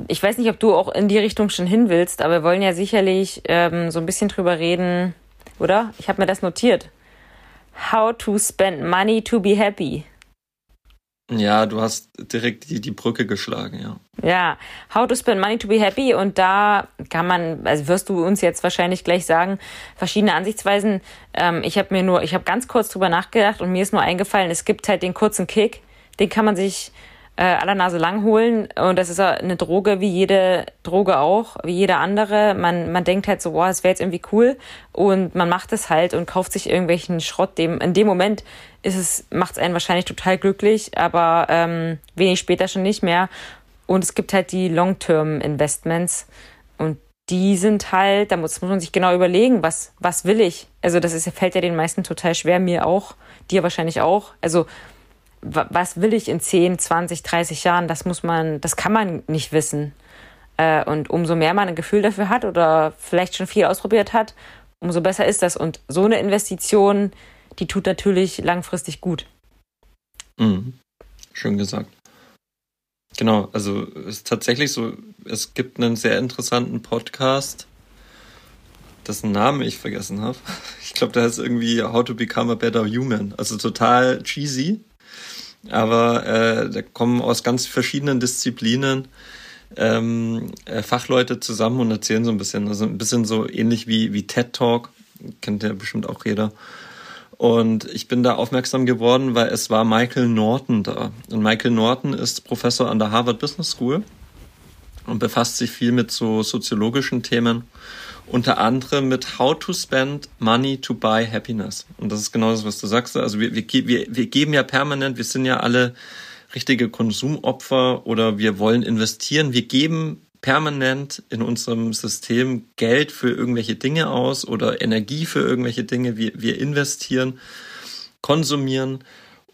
ich weiß nicht, ob du auch in die Richtung schon hin willst, aber wir wollen ja sicherlich ähm, so ein bisschen drüber reden, oder? Ich habe mir das notiert. How to spend money to be happy. Ja, du hast direkt die, die Brücke geschlagen, ja. Ja, How to Spend Money to be Happy und da kann man, also wirst du uns jetzt wahrscheinlich gleich sagen, verschiedene Ansichtsweisen. Ähm, ich habe mir nur, ich habe ganz kurz drüber nachgedacht und mir ist nur eingefallen, es gibt halt den kurzen Kick, den kann man sich äh, aller Nase lang holen und das ist eine Droge wie jede Droge auch, wie jede andere. Man, man denkt halt so, boah, das wäre jetzt irgendwie cool und man macht es halt und kauft sich irgendwelchen Schrott. Dem, in dem Moment ist es, macht es einen wahrscheinlich total glücklich, aber ähm, wenig später schon nicht mehr. Und es gibt halt die Long-Term-Investments und die sind halt, da muss, muss man sich genau überlegen, was, was will ich? Also das ist, fällt ja den meisten total schwer, mir auch, dir wahrscheinlich auch. Also was will ich in 10, 20, 30 Jahren? Das muss man, das kann man nicht wissen. Äh, und umso mehr man ein Gefühl dafür hat oder vielleicht schon viel ausprobiert hat, umso besser ist das. Und so eine Investition, die tut natürlich langfristig gut. Mhm. Schön gesagt. Genau, also es ist tatsächlich so, es gibt einen sehr interessanten Podcast, dessen Namen ich vergessen habe. [laughs] Ich glaube, der heißt irgendwie How to Become a Better Human. Also total cheesy, aber äh, da kommen aus ganz verschiedenen Disziplinen ähm, äh, Fachleute zusammen und erzählen so ein bisschen, also ein bisschen so ähnlich wie, wie TED Talk, kennt ja bestimmt auch jeder. Und ich bin da aufmerksam geworden, weil es war Michael Norton da. Und Michael Norton ist Professor an der Harvard Business School und befasst sich viel mit so soziologischen Themen. Unter anderem mit How to Spend Money to Buy Happiness. Und das ist genau das, was du sagst. Also wir, wir, wir, wir geben ja permanent, wir sind ja alle richtige Konsumopfer oder wir wollen investieren. Wir geben permanent in unserem System Geld für irgendwelche Dinge aus oder Energie für irgendwelche Dinge. Wir, wir investieren, konsumieren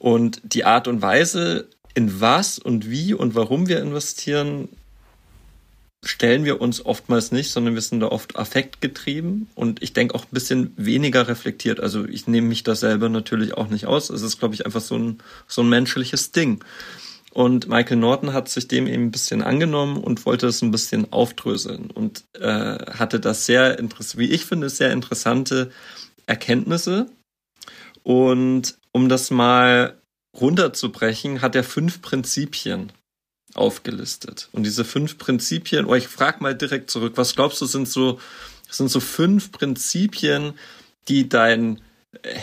und die Art und Weise, in was und wie und warum wir investieren, stellen wir uns oftmals nicht, sondern wir sind da oft affektgetrieben und ich denke auch ein bisschen weniger reflektiert. Also ich nehme mich da selber natürlich auch nicht aus. Es ist, glaube ich, einfach so ein, so ein menschliches Ding. Und Michael Norton hat sich dem eben ein bisschen angenommen und wollte es ein bisschen aufdröseln und äh, hatte das sehr interessant, wie ich finde, sehr interessante Erkenntnisse. Und um das mal runterzubrechen, hat er fünf Prinzipien aufgelistet. Und diese fünf Prinzipien, oh, ich frage mal direkt zurück, was glaubst du, sind so, sind so fünf Prinzipien, die dein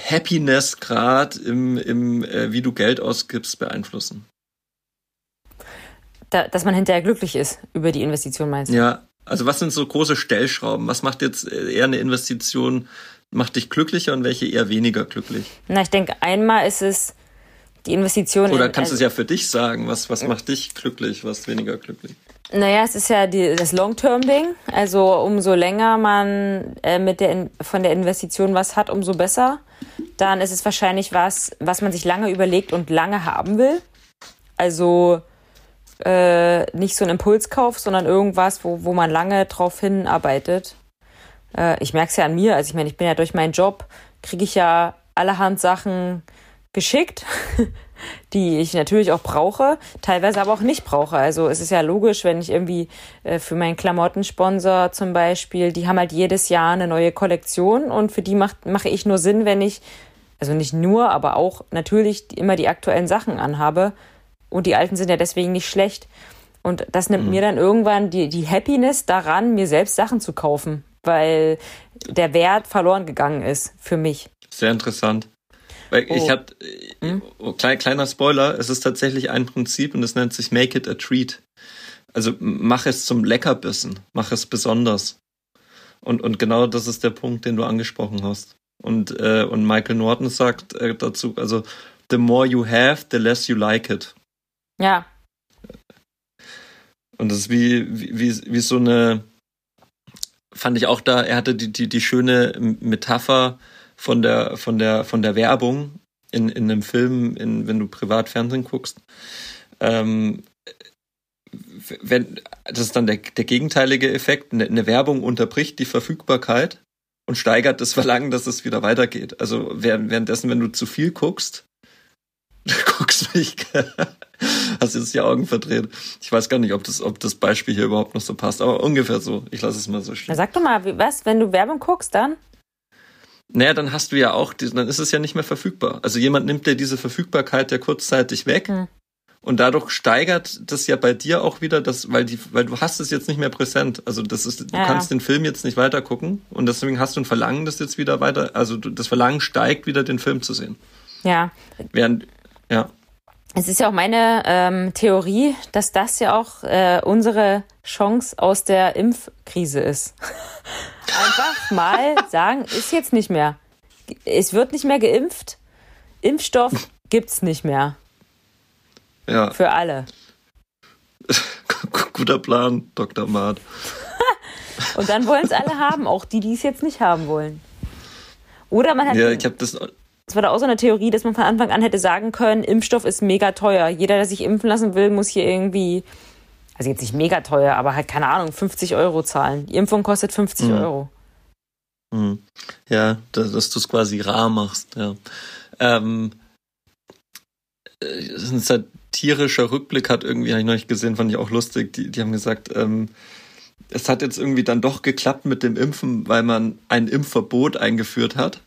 Happiness-Grad im, im äh, wie du Geld ausgibst, beeinflussen? Da, dass man hinterher glücklich ist über die Investition, meinst du? Ja, also was sind so große Stellschrauben? Was macht jetzt eher eine Investition, macht dich glücklicher und welche eher weniger glücklich? Na, ich denke, einmal ist es die Investition. Oder kannst du es ja für dich sagen? Was, was macht dich glücklich, was weniger glücklich? Naja, es ist ja die, das Long-Term-Ding. Also umso länger man äh, mit der, von der Investition was hat, umso besser. Dann ist es wahrscheinlich was, was man sich lange überlegt und lange haben will. Also äh, nicht so ein Impulskauf, sondern irgendwas, wo, wo man lange drauf hinarbeitet. Äh, ich merke es ja an mir, also ich meine, ich bin ja durch meinen Job, kriege ich ja allerhand Sachen geschickt, [laughs] die ich natürlich auch brauche, teilweise aber auch nicht brauche. Also es ist ja logisch, wenn ich irgendwie äh, für meinen Klamottensponsor zum Beispiel, die haben halt jedes Jahr eine neue Kollektion und für die macht, mache ich nur Sinn, wenn ich, also nicht nur, aber auch natürlich immer die aktuellen Sachen anhabe. Und die alten sind ja deswegen nicht schlecht. Und das nimmt mhm. mir dann irgendwann die, die Happiness daran, mir selbst Sachen zu kaufen, weil der Wert verloren gegangen ist für mich. Sehr interessant. Weil oh. ich hab, hm? oh, klein, kleiner Spoiler, es ist tatsächlich ein Prinzip und es nennt sich Make it a treat. Also mach es zum Leckerbissen, mach es besonders. Und, und genau das ist der Punkt, den du angesprochen hast. Und, äh, und Michael Norton sagt äh, dazu, also the more you have, the less you like it. Ja. Und das ist wie, wie, wie so eine, fand ich auch da, er hatte die, die, die schöne Metapher von der, von der, von der Werbung in, in einem Film, in, wenn du privat Fernsehen guckst. Ähm, wenn, das ist dann der, der gegenteilige Effekt. Eine, eine Werbung unterbricht die Verfügbarkeit und steigert das Verlangen, dass es wieder weitergeht. Also währenddessen, wenn du zu viel guckst, [laughs] du guckst mich, [laughs] hast jetzt die Augen verdreht. Ich weiß gar nicht, ob das, ob das Beispiel hier überhaupt noch so passt, aber ungefähr so. Ich lasse es mal so stehen. Na, sag doch mal, was, wenn du Werbung guckst, dann? Naja, dann hast du ja auch, dann ist es ja nicht mehr verfügbar. Also jemand nimmt dir diese Verfügbarkeit ja kurzzeitig weg. Hm. Und dadurch steigert das ja bei dir auch wieder das, weil die, weil du hast es jetzt nicht mehr präsent. Also das ist, du ja. kannst den Film jetzt nicht weiter gucken und deswegen hast du ein Verlangen, das jetzt wieder weiter, also das Verlangen steigt wieder, den Film zu sehen. Ja. Während, ja. Es ist ja auch meine ähm, Theorie, dass das ja auch äh, unsere Chance aus der Impfkrise ist. [laughs] Einfach mal sagen, ist jetzt nicht mehr. Es wird nicht mehr geimpft. Impfstoff gibt's nicht mehr. Ja. Für alle. Guter Plan, Dr. Maat. [laughs] Und dann wollen es alle haben, auch die, die es jetzt nicht haben wollen. Oder man hat. Ja, ich habe das es war da auch so eine Theorie, dass man von Anfang an hätte sagen können, Impfstoff ist mega teuer. Jeder, der sich impfen lassen will, muss hier irgendwie also jetzt nicht mega teuer, aber halt keine Ahnung, 50 Euro zahlen. Die Impfung kostet 50 mhm. Euro. Mhm. Ja, dass, du es quasi rar machst, ja. Ähm, ein äh, satirischer Rückblick hat irgendwie, habe ich noch nicht gesehen, fand ich auch lustig. Die, die haben gesagt, ähm, es hat jetzt irgendwie dann doch geklappt mit dem Impfen, weil man ein Impfverbot eingeführt hat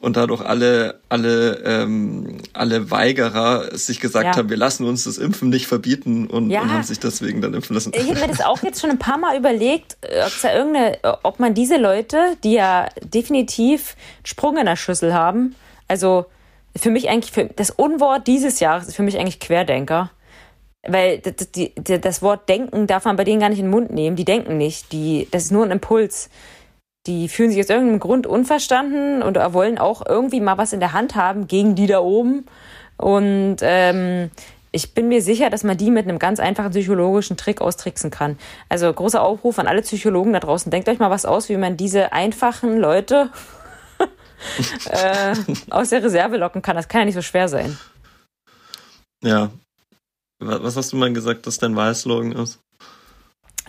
und dadurch alle alle ähm, alle Weigerer sich gesagt ja. haben, wir lassen uns das Impfen nicht verbieten und, ja. und, haben sich deswegen dann impfen lassen. Ich habe mir das auch jetzt schon ein paar Mal überlegt, ob, da irgendeine, ob man diese Leute, die ja definitiv Sprung in der Schüssel haben, also für mich eigentlich für das Unwort dieses Jahres ist für mich eigentlich Querdenker. Weil das, die, das Wort denken darf man bei denen gar nicht in den Mund nehmen. Die denken nicht. Die, das ist nur ein Impuls die fühlen sich aus irgendeinem Grund unverstanden und wollen auch irgendwie mal was in der Hand haben gegen die da oben. Und ähm, ich bin mir sicher, dass man die mit einem ganz einfachen psychologischen Trick austricksen kann. Also großer Aufruf an alle Psychologen da draußen. Denkt euch mal was aus, wie man diese einfachen Leute [laughs] äh, aus der Reserve locken kann. Das kann ja nicht so schwer sein. Ja. Was hast du mal gesagt, dass dein Wahlslogan ist?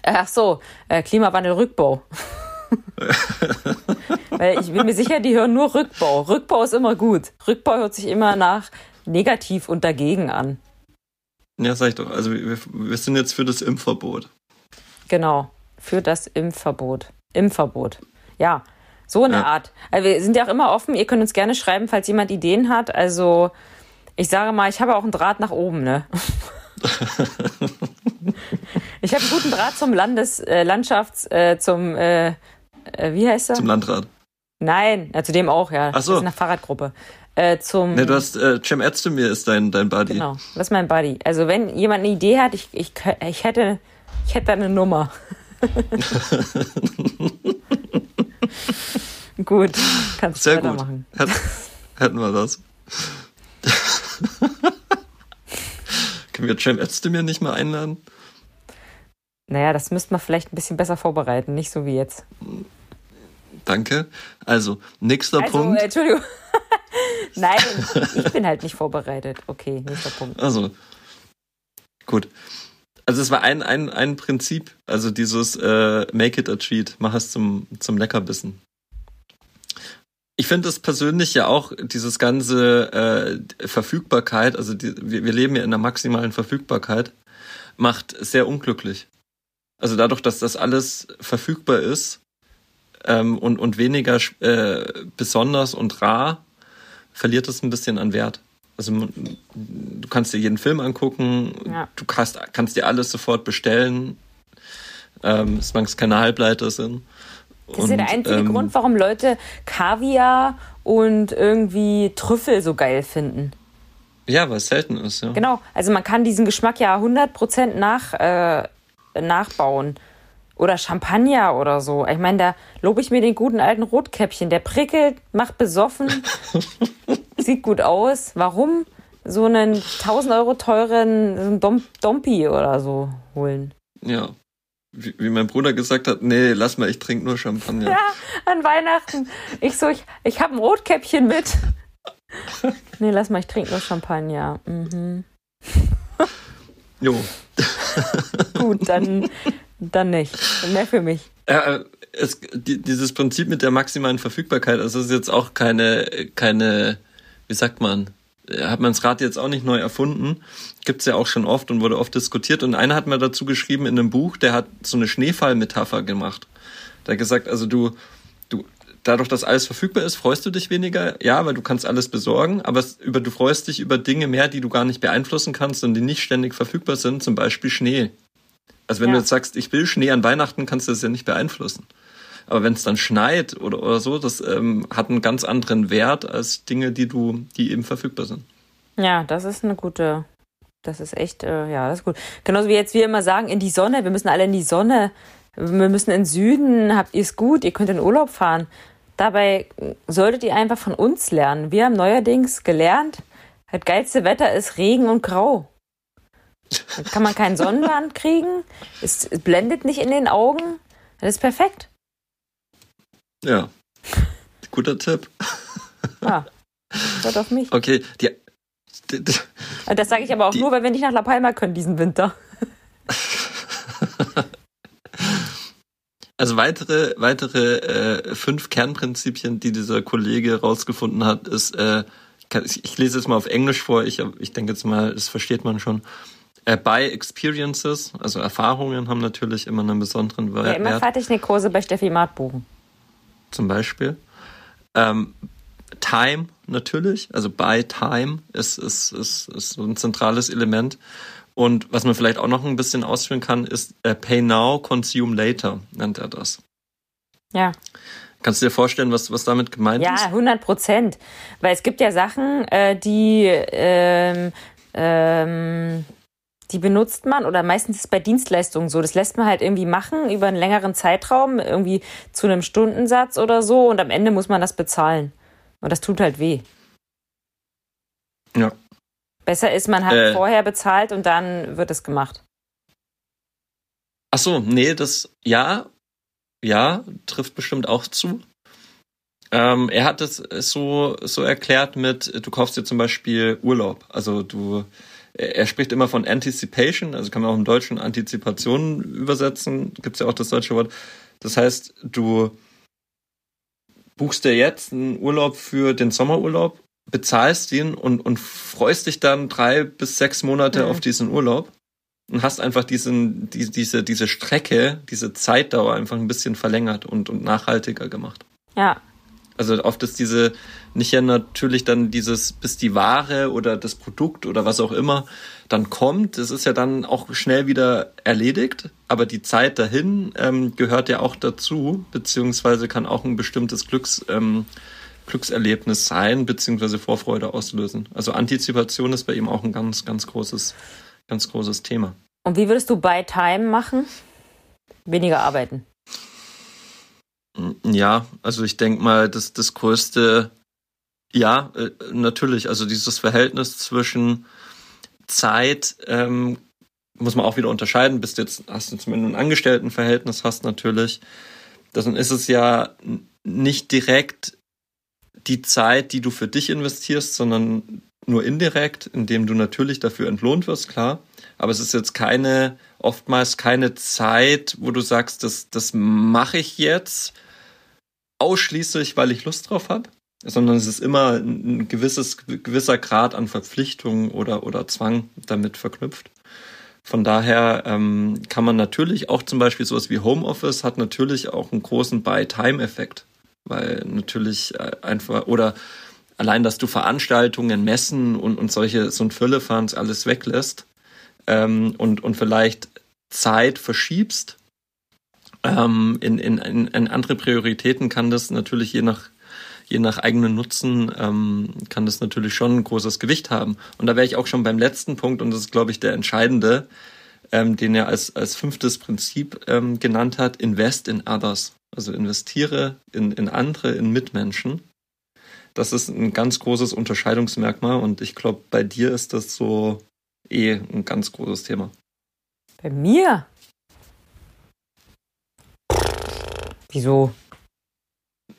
Ach so, äh, Klimawandel Rückbau. [laughs] Weil ich bin mir sicher, die hören nur Rückbau. Rückbau ist immer gut. Rückbau hört sich immer nach negativ und dagegen an. Ja, sag ich doch. Also wir, wir sind jetzt für das Impfverbot. Genau, für das Impfverbot. Impfverbot. Ja, so eine ja. Art. Also wir sind ja auch immer offen. Ihr könnt uns gerne schreiben, falls jemand Ideen hat. Also ich sage mal, ich habe auch einen Draht nach oben, ne? [laughs] ich habe einen guten Draht zum Landes, äh, Landschafts, äh, zum äh, äh, wie heißt er? Zum Landrat. Nein, ja, zu dem auch, ja. Ach so. Das ist eine Fahrradgruppe. Äh, zum ne, du hast, äh, Cem Özdemir ist dein, dein Buddy. Genau, das ist mein Buddy. Also wenn jemand eine Idee hat, ich, ich, ich hätte, ich hätte eine Nummer. [laughs] Gut, kannst du weitermachen. Gut. Hätten wir das. [laughs] Können wir Cem Özdemir nicht mal einladen? Naja, das müsste man vielleicht ein bisschen besser vorbereiten, nicht so wie jetzt. Danke. Also, nächster also, Punkt. Äh, Entschuldigung. [laughs] Nein, ich bin halt nicht vorbereitet. Okay, nächster Punkt. Also, gut. Also es war ein, ein, ein Prinzip, also dieses äh, Make it a treat, mach es zum, zum Leckerbissen. Ich finde es persönlich ja auch, dieses ganze äh, Verfügbarkeit, also die, wir, wir leben ja in der maximalen Verfügbarkeit, macht sehr unglücklich. Also dadurch, dass das alles verfügbar ist ähm, und, und weniger äh, besonders und rar, verliert es ein bisschen an Wert. Also du kannst dir jeden Film angucken, ja. du kannst, kannst dir alles sofort bestellen, ähm, solange es keine Halbleiter sind. Das ist ja der einzige ähm, Grund, warum Leute Kaviar und irgendwie Trüffel so geil finden. Ja, weil es selten ist, ja. Genau, also man kann diesen Geschmack ja 100% nach, äh, nachbauen. Oder Champagner oder so. Ich meine, da lobe ich mir den guten alten Rotkäppchen. Der prickelt, macht besoffen, [laughs] sieht gut aus. Warum so einen 1000 Euro teuren Dom Dompi oder so holen? Ja. Wie, wie, mein Bruder gesagt hat, nee, lass mal, ich trinke nur Champagner. Ja, an Weihnachten. Ich so, ich, ich habe ein Rotkäppchen mit. [laughs] nee, lass mal, ich trinke nur Champagner. Mhm. Jo. Gut, dann, [laughs] dann nicht. Mehr für mich. Ja, es, die, dieses Prinzip mit der maximalen Verfügbarkeit, also ist jetzt auch keine, keine, wie sagt man, hat man das Rad jetzt auch nicht neu erfunden. Gibt's ja auch schon oft und wurde oft diskutiert. Und einer hat mal dazu geschrieben in einem Buch, der hat so eine Schneefallmetapher gemacht. Der hat gesagt, also du, dadurch, dass alles verfügbar ist, freust du dich weniger. Ja, weil du kannst alles besorgen, aber es, über, du freust dich über Dinge mehr, die du gar nicht beeinflussen kannst und die nicht ständig verfügbar sind, zum Beispiel Schnee. Also wenn ja. du jetzt sagst, ich will Schnee an Weihnachten, kannst du das ja nicht beeinflussen. Aber wenn es dann schneit oder, oder so, das ähm, hat einen ganz anderen Wert als Dinge, die du, die eben verfügbar sind. Ja, das ist eine gute, das ist echt, äh, ja, das ist gut. Genauso wie jetzt wir immer sagen, in die Sonne, wir müssen alle in die Sonne, wir müssen in den Süden, habt ihr es gut, ihr könnt in Urlaub fahren. Dabei solltet ihr einfach von uns lernen. Wir haben neuerdings gelernt, das geilste Wetter ist Regen und Grau. Da kann man keinen Sonnenbrand kriegen. Es blendet nicht in den Augen. Das ist perfekt. Ja. Guter Tipp. Ah, hört auf mich. Okay, die, die, die, das sage ich aber auch die, nur, weil wir nicht nach La Palma können diesen Winter. [laughs] Also weitere, weitere äh, fünf Kernprinzipien, die dieser Kollege rausgefunden hat, ist, äh, ich lese es mal auf Englisch vor, ich, ich denke jetzt mal, das versteht man schon. Äh, by Experiences, also Erfahrungen haben natürlich immer einen besonderen Wert. Ja, immer fertig eine Kurse bei Steffi Martbogen. Zum Beispiel. Ähm, Time natürlich, also by Time ist, ist, ist, ist so ein zentrales Element. Und was man vielleicht auch noch ein bisschen ausführen kann, ist äh, Pay Now, Consume Later, nennt er das. Ja. Kannst du dir vorstellen, was, was damit gemeint ja, ist? Ja, 100 Prozent. Weil es gibt ja Sachen, äh, die, ähm, ähm, die benutzt man oder meistens ist es bei Dienstleistungen so. Das lässt man halt irgendwie machen über einen längeren Zeitraum, irgendwie zu einem Stundensatz oder so und am Ende muss man das bezahlen. Und das tut halt weh. Ja. Besser ist, man hat äh, vorher bezahlt und dann wird es gemacht. Ach so, nee, das, ja, ja, trifft bestimmt auch zu. Ähm, er hat es so, so erklärt mit, du kaufst dir zum Beispiel Urlaub. Also du, er spricht immer von Anticipation, also kann man auch im Deutschen Antizipation übersetzen, gibt es ja auch das deutsche Wort. Das heißt, du buchst dir jetzt einen Urlaub für den Sommerurlaub, bezahlst ihn und, und freust dich dann drei bis sechs Monate mhm. auf diesen Urlaub und hast einfach diesen, die, diese, diese Strecke, diese Zeitdauer einfach ein bisschen verlängert und, und nachhaltiger gemacht. Ja. Also oft ist diese, nicht ja natürlich dann dieses, bis die Ware oder das Produkt oder was auch immer dann kommt, das ist ja dann auch schnell wieder erledigt, aber die Zeit dahin ähm, gehört ja auch dazu, beziehungsweise kann auch ein bestimmtes Glücks, ähm, Glückserlebnis sein, beziehungsweise Vorfreude auslösen. Also Antizipation ist bei ihm auch ein ganz, ganz großes, ganz großes Thema. Und wie würdest du bei Time machen? Weniger arbeiten. Ja, also ich denke mal, das, das größte, ja, äh, natürlich, also dieses Verhältnis zwischen Zeit ähm, muss man auch wieder unterscheiden. Bist jetzt, hast du zumindest ein Angestelltenverhältnis hast natürlich, dann ist es ja nicht direkt die Zeit, die du für dich investierst, sondern nur indirekt, indem du natürlich dafür entlohnt wirst, klar. Aber es ist jetzt keine, oftmals keine Zeit, wo du sagst, das, das mache ich jetzt ausschließlich, weil ich Lust drauf habe, sondern es ist immer ein gewisses, gewisser Grad an Verpflichtung oder, oder Zwang damit verknüpft. Von daher ähm, kann man natürlich auch zum Beispiel sowas wie Homeoffice hat natürlich auch einen großen Buy-Time-Effekt, weil natürlich äh, einfach oder allein, dass du Veranstaltungen, Messen und, und solche so ein Füllefans alles weglässt ähm, und, und vielleicht Zeit verschiebst ähm, in, in, in andere Prioritäten, kann das natürlich je nach je nach eigenen Nutzen ähm, kann das natürlich schon ein großes Gewicht haben. Und da wäre ich auch schon beim letzten Punkt, und das ist, glaube ich, der entscheidende, ähm, den er als, als fünftes Prinzip ähm, genannt hat, invest in others. Also investiere in, in andere, in Mitmenschen. Das ist ein ganz großes Unterscheidungsmerkmal und ich glaube, bei dir ist das so eh ein ganz großes Thema. Bei mir? Wieso?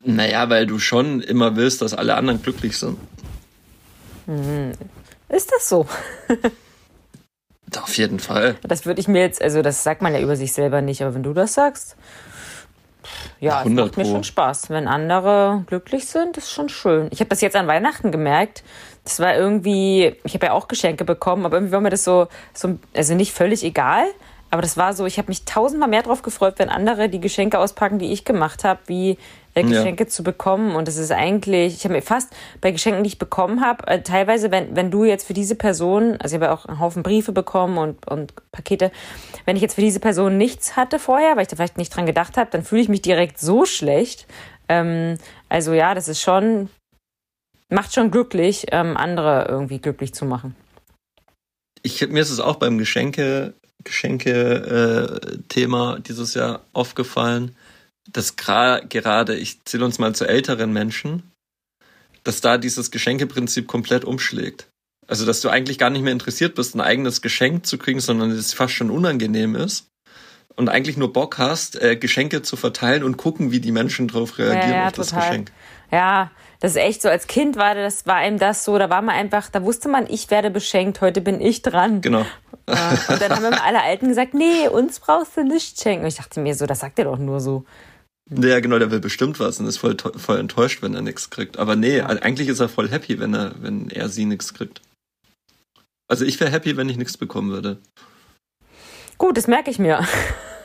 Naja, weil du schon immer willst, dass alle anderen glücklich sind. Hm. Ist das so? Auf jeden Fall. Das würde ich mir jetzt, also das sagt man ja über sich selber nicht, aber wenn du das sagst, ja, es macht mir schon Spaß. Wenn andere glücklich sind, ist schon schön. Ich habe das jetzt an Weihnachten gemerkt. Das war irgendwie, ich habe ja auch Geschenke bekommen, aber irgendwie war mir das so, so also nicht völlig egal. Aber das war so, ich habe mich tausendmal mehr drauf gefreut, wenn andere die Geschenke auspacken, die ich gemacht habe, wie äh, Geschenke ja. zu bekommen. Und es ist eigentlich, ich habe mir fast bei Geschenken, die ich bekommen habe, äh, teilweise, wenn, wenn du jetzt für diese Person, also ich habe ja auch einen Haufen Briefe bekommen und, und Pakete, wenn ich jetzt für diese Person nichts hatte vorher, weil ich da vielleicht nicht dran gedacht habe, dann fühle ich mich direkt so schlecht. Ähm, also ja, das ist schon, macht schon glücklich, ähm, andere irgendwie glücklich zu machen. Ich, mir ist es auch beim Geschenke Geschenke-Thema äh, dieses Jahr aufgefallen, dass gerade, ich zähle uns mal zu älteren Menschen, dass da dieses Geschenkeprinzip komplett umschlägt. Also, dass du eigentlich gar nicht mehr interessiert bist, ein eigenes Geschenk zu kriegen, sondern es fast schon unangenehm ist. Und eigentlich nur Bock hast, äh, Geschenke zu verteilen und gucken, wie die Menschen darauf reagieren ja, ja, auf das total. Geschenk. Ja, Das ist echt so, als Kind war das, war einem das so, da war man einfach, da wusste man, ich werde beschenkt, heute bin ich dran. Genau. Ja, und dann haben immer alle Alten gesagt, nee, uns brauchst du nicht schenken. Und ich dachte mir so, das sagt er doch nur so. Ja, genau, der will bestimmt was und ist voll, voll enttäuscht, wenn er nichts kriegt. Aber nee, ja. eigentlich ist er voll happy, wenn er, wenn er sie nichts kriegt. Also ich wäre happy, wenn ich nichts bekommen würde. Gut, das merke ich mir.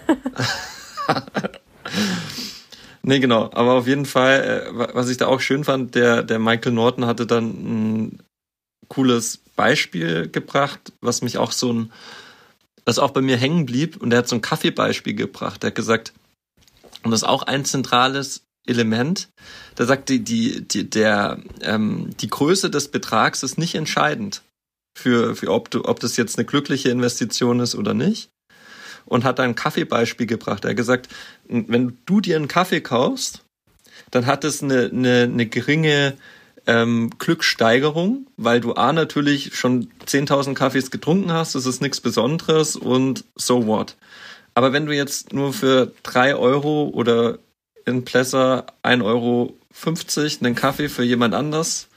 [laughs] [laughs] nee, genau. Aber auf jeden Fall, äh, was ich da auch schön fand, der, der Michael Norton hatte dann ein cooles Beispiel gebracht, was mich auch so ein, was auch bei mir hängen blieb. Und er hat so ein Kaffeebeispiel gebracht. Er hat gesagt, und das ist auch ein zentrales Element. Da sagt die, die, die, der, ähm, die Größe des Betrags ist nicht entscheidend für, für ob, du, ob das jetzt eine glückliche Investition ist oder nicht. Und hat da ein Kaffeebeispiel gebracht. Er hat gesagt, wenn du dir einen Kaffee kaufst, dann hat es eine, eine, eine geringe ähm, Glückssteigerung, weil du A natürlich schon 10.000 Kaffees getrunken hast, das ist nichts Besonderes und so what. Aber wenn du jetzt nur für drei Euro oder in Plesser 1,50 Euro einen Kaffee für jemand anders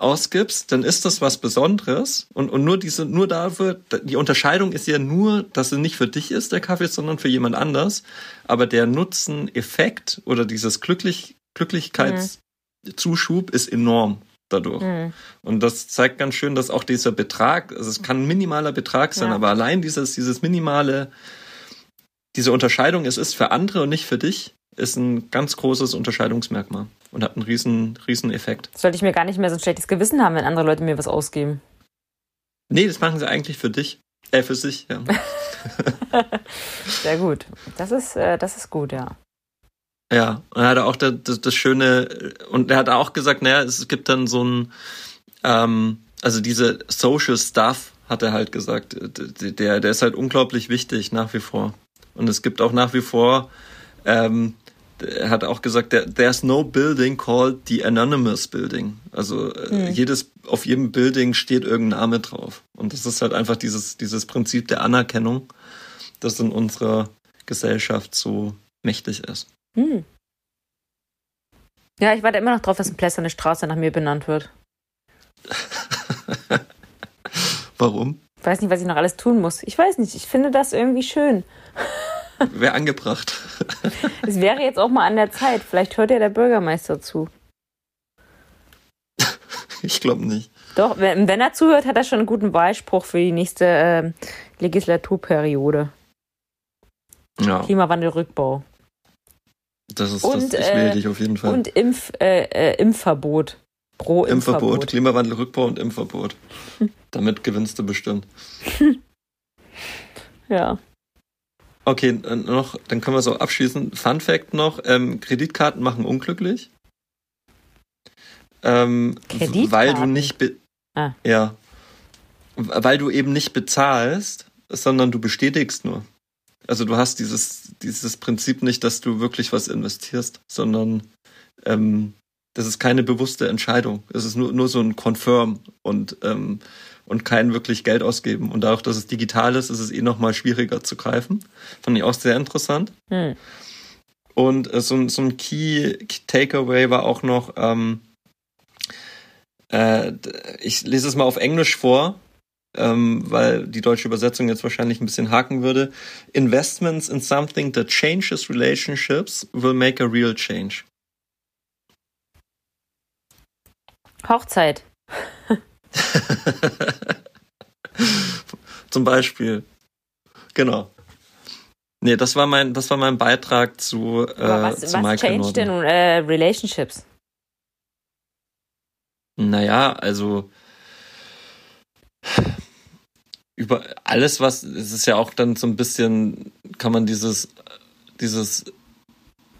ausgibst, dann ist das was Besonderes. Und, und nur diese, nur dafür, die Unterscheidung ist ja nur, dass es nicht für dich ist, der Kaffee, sondern für jemand anders. Aber der Nutzen-Effekt oder dieses Glücklich, Glücklichkeitszuschub mhm. ist enorm dadurch. Mhm. Und das zeigt ganz schön, dass auch dieser Betrag, also es kann ein minimaler Betrag sein, ja. aber allein dieses, dieses minimale diese Unterscheidung, es ist für andere und nicht für dich, ist ein ganz großes Unterscheidungsmerkmal und hat einen riesen, riesen Effekt. Sollte ich mir gar nicht mehr so ein schlechtes Gewissen haben, wenn andere Leute mir was ausgeben? Nee, das machen sie eigentlich für dich. Äh, für sich, ja. [laughs] Sehr gut. Das ist, äh, das ist gut, ja. Ja, und er hatte auch das, das, das Schöne, und er hat auch gesagt, naja, es gibt dann so ein, ähm, also diese Social Stuff, hat er halt gesagt, der, der ist halt unglaublich wichtig nach wie vor. Und es gibt auch nach wie vor, ähm, er hat auch gesagt, there's no building called the anonymous building. Also äh, mhm. jedes, auf jedem Building steht irgendein Name drauf. Und das ist halt einfach dieses, dieses Prinzip der Anerkennung, das in unserer Gesellschaft so mächtig ist. Mhm. Ja, ich warte immer noch drauf, dass in Plesser eine Straße nach mir benannt wird. [laughs] Warum? Ich weiß nicht, was ich noch alles tun muss. Ich weiß nicht, ich finde das irgendwie schön. Wäre angebracht. [laughs] Es wäre jetzt auch mal an der Zeit. Vielleicht hört ja der Bürgermeister zu. Ich glaube nicht. Doch, wenn, wenn, er zuhört, hat er schon einen guten Wahlspruch für die nächste äh, Legislaturperiode. Ja. Klimawandelrückbau. Das ist und, das, ich wähle äh, dich auf jeden Fall. Und Impf, äh, äh, Impfverbot. Pro Impfverbot. Impfverbot. Klimawandelrückbau und Impfverbot. [laughs] Damit gewinnst du bestimmt. [laughs] ja. Okay, noch, dann können wir so abschließen. Fun Fact noch: ähm, Kreditkarten machen unglücklich. Ähm, Kreditkarten? Weil du nicht, ah. ja, weil du eben nicht bezahlst, sondern du bestätigst nur. Also du hast dieses dieses Prinzip nicht, dass du wirklich was investierst, sondern ähm, das ist keine bewusste Entscheidung. Es ist nur nur so ein Confirm und ähm, und kein wirklich Geld ausgeben. Und dadurch, dass es digital ist, ist es eh nochmal schwieriger zu greifen. Fand ich auch sehr interessant. Hm. Und äh, so, so ein Key Takeaway war auch noch, ähm, äh, ich lese es mal auf Englisch vor, ähm, weil die deutsche Übersetzung jetzt wahrscheinlich ein bisschen haken würde. Investments in something that changes relationships will make a real change. Hochzeit. [laughs] Zum Beispiel. Genau. Nee, das war mein, das war mein Beitrag zu, äh, was, zu was changed denn äh, Relationships? Naja, also über alles, was, es ist ja auch dann so ein bisschen, kann man dieses, dieses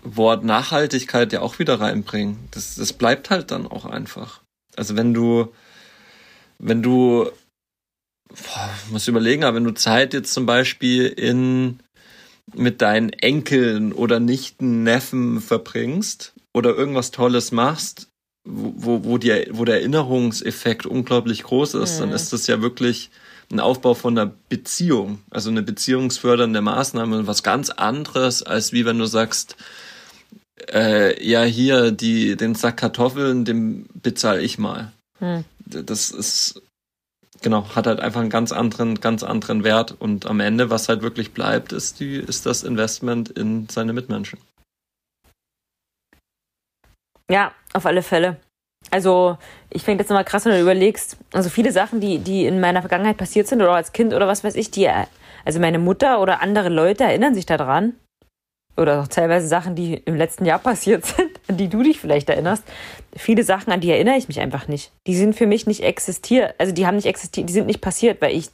Wort Nachhaltigkeit ja auch wieder reinbringen. Das, das bleibt halt dann auch einfach. Also wenn du, wenn du, boah, muss überlegen, aber wenn du Zeit jetzt zum Beispiel in mit deinen Enkeln oder Nichten, Neffen verbringst oder irgendwas Tolles machst, wo, wo, die, wo der Erinnerungseffekt unglaublich groß ist, mhm. dann ist das ja wirklich ein Aufbau von einer Beziehung, also eine beziehungsfördernde Maßnahme, was ganz anderes, als wie wenn du sagst, äh, ja hier die den Sack Kartoffeln, den bezahle ich mal. Hm. Das ist genau hat halt einfach einen ganz anderen ganz anderen Wert und am Ende was halt wirklich bleibt ist die ist das Investment in seine Mitmenschen. Ja, auf alle Fälle. Also, ich finde jetzt nochmal krass, wenn du überlegst, also viele Sachen, die, die in meiner Vergangenheit passiert sind oder als Kind oder was weiß ich, die, also meine Mutter oder andere Leute erinnern sich daran. Oder auch teilweise Sachen, die im letzten Jahr passiert [laughs] sind, an die du dich vielleicht erinnerst. Viele Sachen, an die erinnere ich mich einfach nicht. Die sind für mich nicht existiert, also die haben nicht existiert, die sind nicht passiert, weil ich,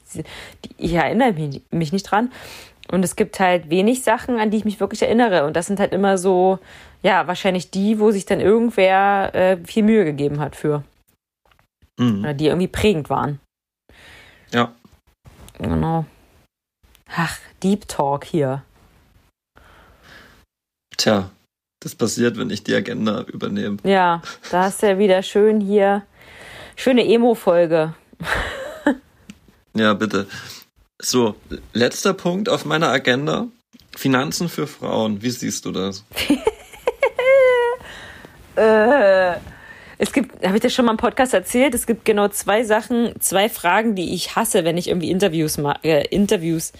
ich erinnere mich, mich nicht dran. Und es gibt halt wenig Sachen, an die ich mich wirklich erinnere. Und das sind halt immer so, ja, wahrscheinlich die, wo sich dann irgendwer äh, viel Mühe gegeben hat für. Mhm. Oder die irgendwie prägend waren. Ja. Genau. Ach, Deep Talk hier. Tja, das passiert, wenn ich die Agenda übernehme. Ja, da hast du ja wieder schön hier. Schöne Emo-Folge. ja, bitte. So, letzter Punkt auf meiner Agenda. Finanzen für Frauen. Wie siehst du das? [laughs] äh, es gibt, habe ich das schon mal im Podcast erzählt? Es gibt genau zwei Sachen, zwei Fragen, die ich hasse, wenn ich irgendwie Interviews mache, äh, Interviews,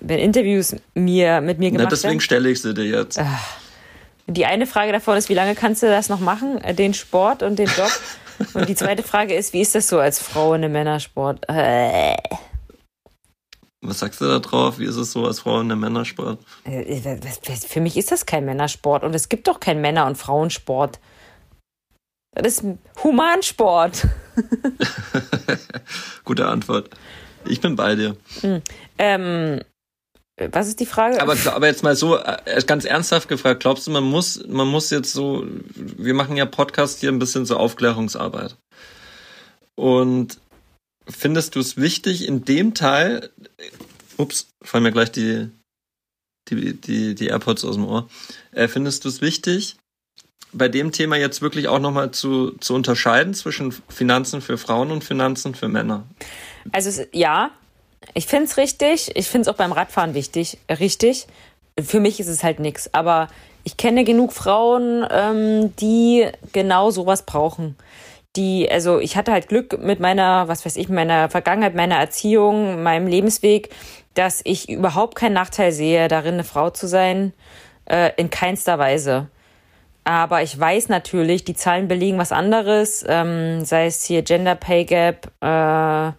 wenn Interviews mir mit mir gemacht Na, deswegen stelle ich sie dir jetzt. Äh, die eine Frage davon ist, wie lange kannst du das noch machen, äh, den Sport und den Job? [laughs] und die zweite Frage ist, wie ist das so als Frau in einem Männersport? Äh. Was sagst du da drauf? Wie ist es so als Frau in einem Männersport? Äh, für mich ist das kein Männersport und es gibt doch keinen Männer- und Frauensport. Das ist Humansport. [laughs] Gute Antwort. Ich bin bei dir. Hm. Ähm, was ist die Frage? Aber, aber jetzt mal so, äh, ganz ernsthaft gefragt, glaubst du, man muss, man muss jetzt so, wir machen ja Podcast hier ein bisschen so Aufklärungsarbeit. Und findest du es wichtig, in dem Teil, ups, fallen mir gleich die, die, die, die AirPods aus dem Ohr, äh, findest du es wichtig, bei dem Thema jetzt wirklich auch nochmal zu, zu unterscheiden zwischen Finanzen für Frauen und Finanzen für Männer? Also ja, ich finde es richtig. Ich finde es auch beim Radfahren wichtig, äh, richtig. Für mich ist es halt nichts. Aber ich kenne genug Frauen, ähm, die genau sowas brauchen die, also ich hatte halt Glück mit meiner, was weiß ich, meiner Vergangenheit, meiner Erziehung, meinem Lebensweg, dass ich überhaupt keinen Nachteil sehe, darin eine Frau zu sein, äh, in keinster Weise. Aber ich weiß natürlich, die Zahlen belegen was anderes, ähm, sei es hier Gender Pay Gap, äh,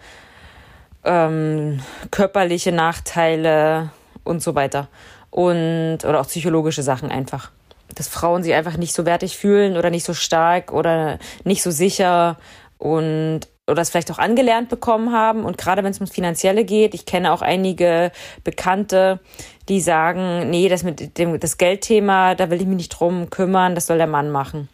ähm, körperliche Nachteile und so weiter. Und, oder auch psychologische Sachen einfach dass Frauen sich einfach nicht so wertig fühlen oder nicht so stark oder nicht so sicher und oder es vielleicht auch angelernt bekommen haben. Und gerade wenn es ums Finanzielle geht, ich kenne auch einige Bekannte, die sagen, nee, das mit dem das Geldthema, da will ich mich nicht drum kümmern, das soll der Mann machen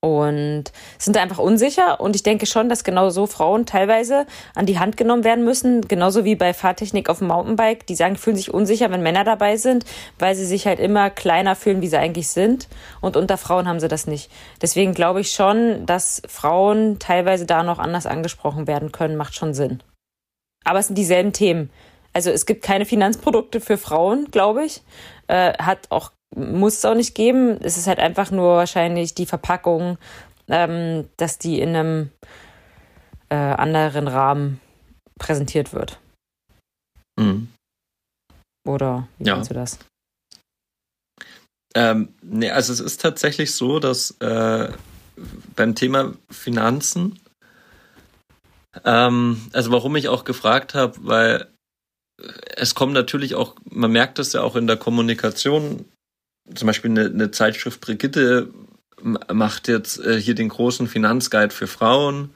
und sind einfach unsicher. Und ich denke schon, dass genau so Frauen teilweise an die Hand genommen werden müssen, genauso wie bei Fahrtechnik auf dem Mountainbike. Die sagen, fühlen sich unsicher, wenn Männer dabei sind, weil sie sich halt immer kleiner fühlen, wie sie eigentlich sind. Und unter Frauen haben sie das nicht. Deswegen glaube ich schon, dass Frauen teilweise da noch anders angesprochen werden können, macht schon Sinn. Aber es sind dieselben Themen. Also es gibt keine Finanzprodukte für Frauen, glaube ich. Äh, hat auch muss es auch nicht geben. Es ist halt einfach nur wahrscheinlich die Verpackung, ähm, dass die in einem äh, anderen Rahmen präsentiert wird. Mhm. Oder wie ja. meinst du das? Ähm, nee, also es ist tatsächlich so, dass äh, beim Thema Finanzen, ähm, also warum ich auch gefragt habe, weil es kommt natürlich auch, man merkt das ja auch in der Kommunikation zum Beispiel eine, eine Zeitschrift Brigitte macht jetzt äh, hier den großen Finanzguide für Frauen.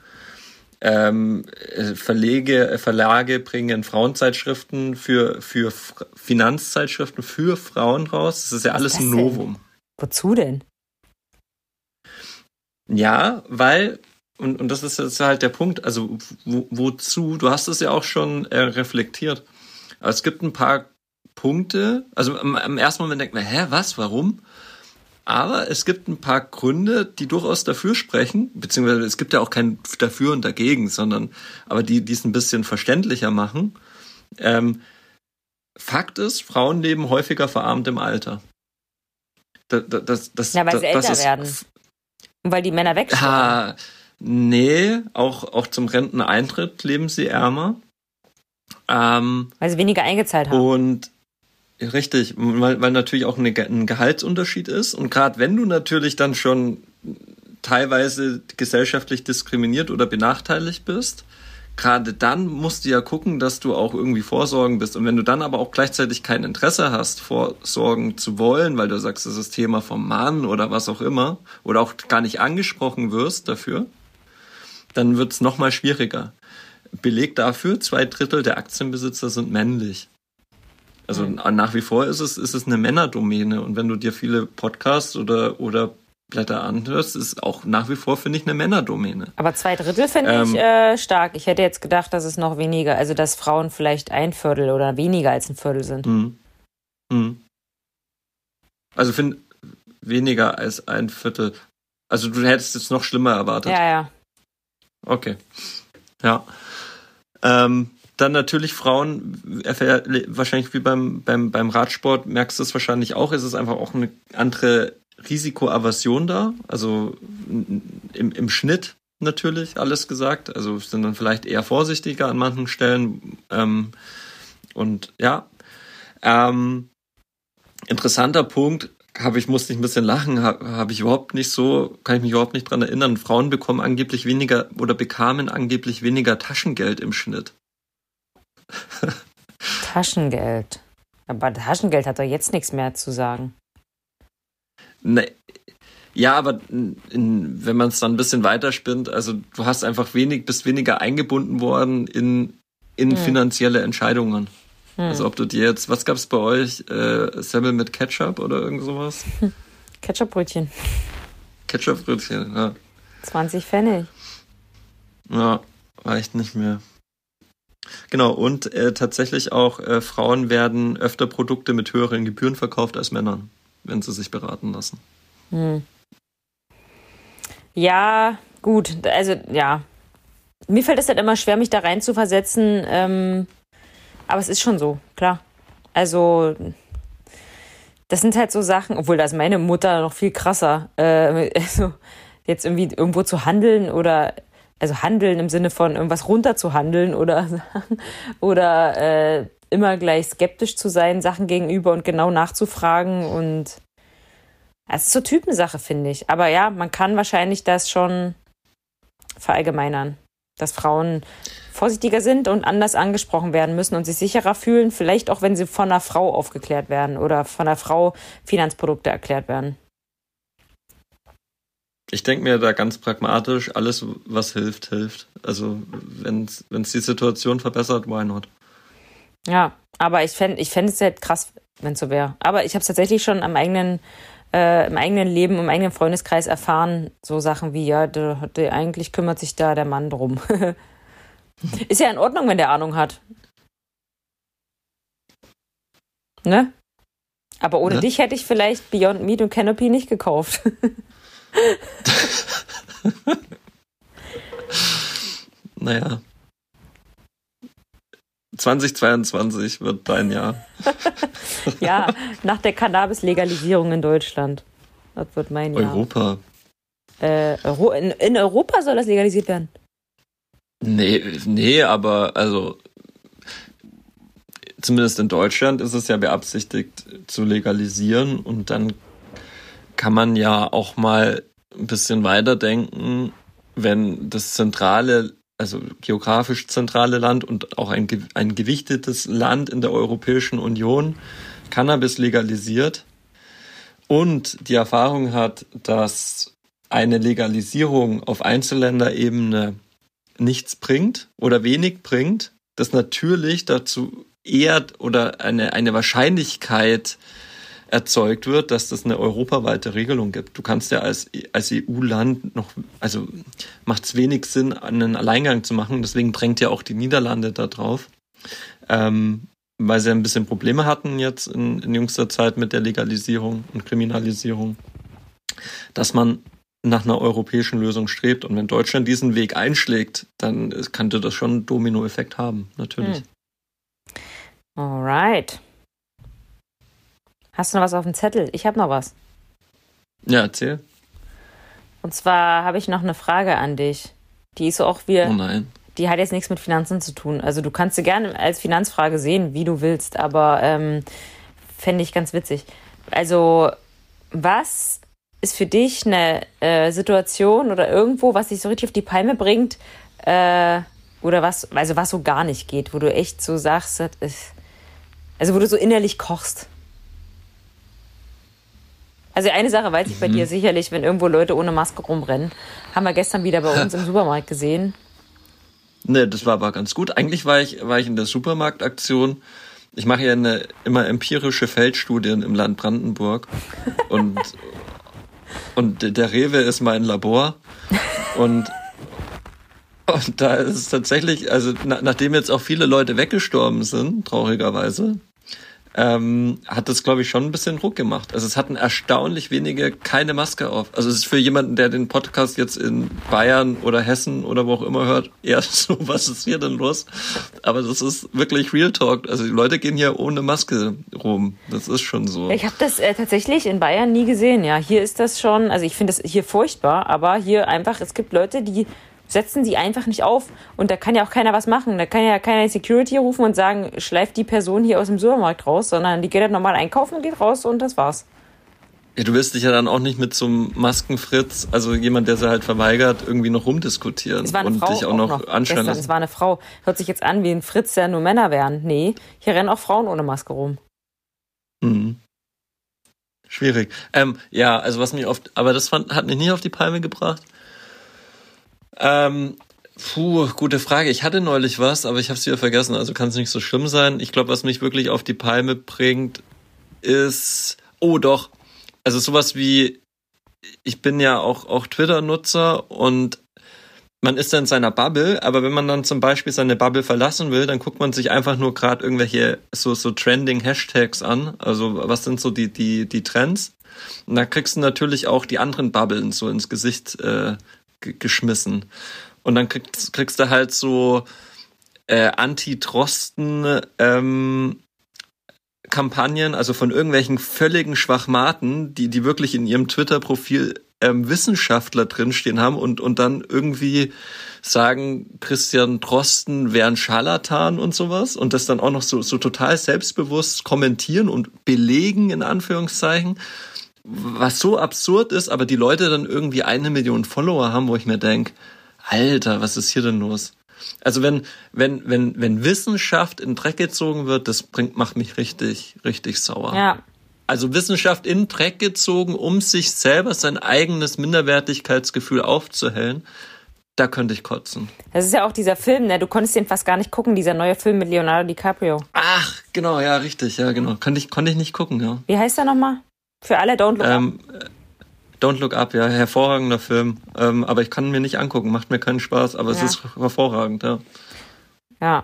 Ähm, äh, Verlege, äh, Verlage bringen Frauenzeitschriften für, für Finanzzeitschriften für Frauen raus. Das ist ja Was alles ein Novum. Denn? Wozu denn? Ja, weil, und, und das ist jetzt halt der Punkt, also wo, wozu, du hast es ja auch schon äh, reflektiert. Es gibt ein paar Punkte. Also im, ersten Moment denkt man, hä, was, warum? Aber es gibt ein paar Gründe, die durchaus dafür sprechen, beziehungsweise es gibt ja auch kein dafür und dagegen, sondern aber die, die es ein bisschen verständlicher machen. Ähm, Fakt ist, Frauen leben häufiger verarmt im Alter. das, das, das, ja, weil das, sie älter ist, werden. Und weil die Männer wegsterben. Ha, nee, auch, auch zum Renteneintritt leben sie ärmer. Ähm, weil sie weniger eingezahlt haben. Und richtig, weil, weil natürlich auch eine, ein Gehaltsunterschied ist. Und gerade wenn du natürlich dann schon teilweise gesellschaftlich diskriminiert oder benachteiligt bist, gerade dann musst du ja gucken, dass du auch irgendwie vorsorgen bist. Und wenn du dann aber auch gleichzeitig kein Interesse hast, vorsorgen zu wollen, weil du sagst, das ist Thema vom Mann oder was auch immer, oder auch gar nicht angesprochen wirst dafür, dann wird's noch mal schwieriger. Beleg dafür, zwei Drittel der Aktienbesitzer sind männlich. Also mhm. nach wie vor ist es, ist es eine Männerdomäne. Und wenn du dir viele Podcasts oder, oder Blätter anhörst, ist auch nach wie vor, finde ich, eine Männerdomäne. Aber zwei Drittel finde ähm, ich äh, stark. Ich hätte jetzt gedacht, dass es noch weniger, also dass Frauen vielleicht ein Viertel oder weniger als ein Viertel sind. Mhm. Mhm. Also finde weniger als ein Viertel. Also du hättest es noch schlimmer erwartet. Ja, ja. Okay. Ja. Ähm, dann natürlich Frauen, wahrscheinlich wie beim, beim, beim Radsport, merkst du es wahrscheinlich auch, ist es einfach auch eine andere Risikoaversion da. Also im, im Schnitt natürlich alles gesagt. Also sind dann vielleicht eher vorsichtiger an manchen Stellen. Ähm, und ja. Ähm, interessanter Punkt, habe ich, musste ich ein bisschen lachen, habe hab ich überhaupt nicht so, kann ich mich überhaupt nicht dran erinnern. Frauen bekommen angeblich weniger oder bekamen angeblich weniger Taschengeld im Schnitt. [laughs] Taschengeld. Aber Taschengeld hat doch jetzt nichts mehr zu sagen. Ne, ja, aber in, wenn man es dann ein bisschen weiterspinnt, also du hast einfach wenig, bist weniger eingebunden worden in, in hm. finanzielle Entscheidungen. Hm. Also ob du dir jetzt, was gab's bei euch? Äh, Semmel mit Ketchup oder irgend sowas? [laughs] Ketchupbrötchen. Ketchupbrötchen, ja. 20 Pfennig. Ja, reicht nicht mehr. Genau, und äh, tatsächlich auch äh, Frauen werden öfter Produkte mit höheren Gebühren verkauft als Männern, wenn sie sich beraten lassen. Hm. Ja, gut, also ja. Mir fällt es halt immer schwer, mich da rein zu versetzen, ähm, aber es ist schon so, klar. Also, das sind halt so Sachen, obwohl da ist meine Mutter noch viel krasser. Äh, [laughs] also, jetzt irgendwie irgendwo zu handeln oder also handeln im Sinne von irgendwas runterzuhandeln oder oder äh, immer gleich skeptisch zu sein Sachen gegenüber und genau nachzufragen und es ist so Typensache finde ich aber ja man kann wahrscheinlich das schon verallgemeinern dass Frauen vorsichtiger sind und anders angesprochen werden müssen und sich sicherer fühlen, vielleicht auch wenn sie von einer Frau aufgeklärt werden oder von einer Frau Finanzprodukte erklärt werden. Ich denke mir da ganz pragmatisch, alles, was hilft, hilft. Also wenn es die Situation verbessert, why not? Ja, aber ich fände ich fänd es halt krass, wenn es so wäre. Aber ich habe es tatsächlich schon am eigenen, äh, im eigenen Leben, im eigenen Freundeskreis erfahren, so Sachen wie, ja, der, der eigentlich kümmert sich da der Mann drum. [laughs] Ist ja in Ordnung, wenn der Ahnung hat. Ne? Aber ohne ne? dich hätte ich vielleicht Beyond Meat und Canopy nicht gekauft. [laughs] [laughs] naja. 2022 wird dein Jahr. [laughs] ja, nach der Cannabis-Legalisierung in Deutschland. Das wird mein Jahr. Europa. Äh, in, in Europa soll das legalisiert werden. Nee, nee, aber also zumindest in Deutschland ist es ja beabsichtigt zu legalisieren und dann kann man ja auch mal ein bisschen weiterdenken, wenn das zentrale, also geografisch zentrale Land und auch ein, ein gewichtetes Land in der Europäischen Union Cannabis legalisiert und die Erfahrung hat, dass eine Legalisierung auf Einzelländerebene nichts bringt oder wenig bringt, das natürlich dazu eher oder eine, eine Wahrscheinlichkeit erzeugt wird, dass das eine europaweite Regelung gibt. Du kannst ja als, als EU-Land noch, also macht es wenig Sinn, einen Alleingang zu machen. Deswegen drängt ja auch die Niederlande da drauf, ähm, weil sie ein bisschen Probleme hatten jetzt in, in jüngster Zeit mit der Legalisierung und Kriminalisierung, dass man nach einer europäischen Lösung strebt. Und wenn Deutschland diesen Weg einschlägt, dann könnte das schon einen Dominoeffekt haben, natürlich. Hm. Alright. Hast du noch was auf dem Zettel? Ich habe noch was. Ja, erzähl. Und zwar habe ich noch eine Frage an dich. Die ist so auch wie. Oh nein. Die hat jetzt nichts mit Finanzen zu tun. Also du kannst sie gerne als Finanzfrage sehen, wie du willst, aber ähm, fände ich ganz witzig. Also, was ist für dich eine äh, Situation oder irgendwo, was dich so richtig auf die Palme bringt, äh, oder was, also was so gar nicht geht, wo du echt so sagst, ist, also wo du so innerlich kochst? Also eine Sache weiß ich bei dir sicherlich, wenn irgendwo Leute ohne Maske rumrennen. Haben wir gestern wieder bei uns im [laughs] Supermarkt gesehen. Nee, das war aber ganz gut. Eigentlich war ich, war ich in der Supermarktaktion. Ich mache ja eine, immer empirische Feldstudien im Land Brandenburg. Und, [laughs] und der Rewe ist mein Labor. Und, und da ist es tatsächlich, also na, nachdem jetzt auch viele Leute weggestorben sind, traurigerweise, ähm, hat das, glaube ich, schon ein bisschen Druck gemacht. Also es hatten erstaunlich wenige keine Maske auf. Also es ist für jemanden, der den Podcast jetzt in Bayern oder Hessen oder wo auch immer hört, eher [laughs] so, was ist hier denn los? Aber das ist wirklich Real Talk. Also die Leute gehen hier ohne Maske rum. Das ist schon so. Ich habe das äh, tatsächlich in Bayern nie gesehen. Ja, hier ist das schon, also ich finde das hier furchtbar, aber hier einfach, es gibt Leute, die setzen sie einfach nicht auf. Und da kann ja auch keiner was machen. Da kann ja keiner Security rufen und sagen, schleift die Person hier aus dem Supermarkt raus, sondern die geht halt normal einkaufen, geht raus und das war's. Ja, du wirst dich ja dann auch nicht mit so einem Maskenfritz, also jemand, der sie halt verweigert, irgendwie noch rumdiskutieren es war eine und Frau dich auch, auch noch, noch anstellen lassen. es war eine Frau. Hört sich jetzt an wie ein Fritz, der nur Männer wären. Nee, hier rennen auch Frauen ohne Maske rum. Mhm. Schwierig. Ähm, ja, also was mich oft, aber das fand, hat mich nie auf die Palme gebracht. Ähm, puh, gute Frage. Ich hatte neulich was, aber ich habe es wieder vergessen, also kann es nicht so schlimm sein. Ich glaube, was mich wirklich auf die Palme bringt, ist, oh doch, also sowas wie, ich bin ja auch, auch Twitter-Nutzer und man ist dann in seiner Bubble, aber wenn man dann zum Beispiel seine Bubble verlassen will, dann guckt man sich einfach nur gerade irgendwelche so, so trending Hashtags an. Also was sind so die, die, die Trends? Und da kriegst du natürlich auch die anderen Bubblen so ins Gesicht äh, geschmissen. Und dann kriegst, kriegst du halt so äh, Anti-Drosten ähm, Kampagnen, also von irgendwelchen völligen Schwachmaten, die, die wirklich in ihrem Twitter-Profil ähm, Wissenschaftler drinstehen haben und, und dann irgendwie sagen, Christian Drosten wäre ein Scharlatan und sowas und das dann auch noch so, so total selbstbewusst kommentieren und belegen, in Anführungszeichen, was so absurd ist, aber die Leute dann irgendwie eine Million Follower haben, wo ich mir denk, Alter, was ist hier denn los? Also wenn, wenn, wenn, wenn Wissenschaft in Dreck gezogen wird, das bringt, macht mich richtig, richtig sauer. Ja. Also Wissenschaft in Dreck gezogen, um sich selber sein eigenes Minderwertigkeitsgefühl aufzuhellen, da könnte ich kotzen. Das ist ja auch dieser Film, ne? Du konntest den fast gar nicht gucken, dieser neue Film mit Leonardo DiCaprio. Ach, genau, ja, richtig, ja, genau. Konnte ich, konnte ich nicht gucken, ja. Wie heißt der nochmal? Für alle Don't Look Up. Ähm, Don't Look Up, ja, hervorragender Film. Ähm, aber ich kann ihn mir nicht angucken, macht mir keinen Spaß, aber es Ja. ist hervorragend, ja. Ja.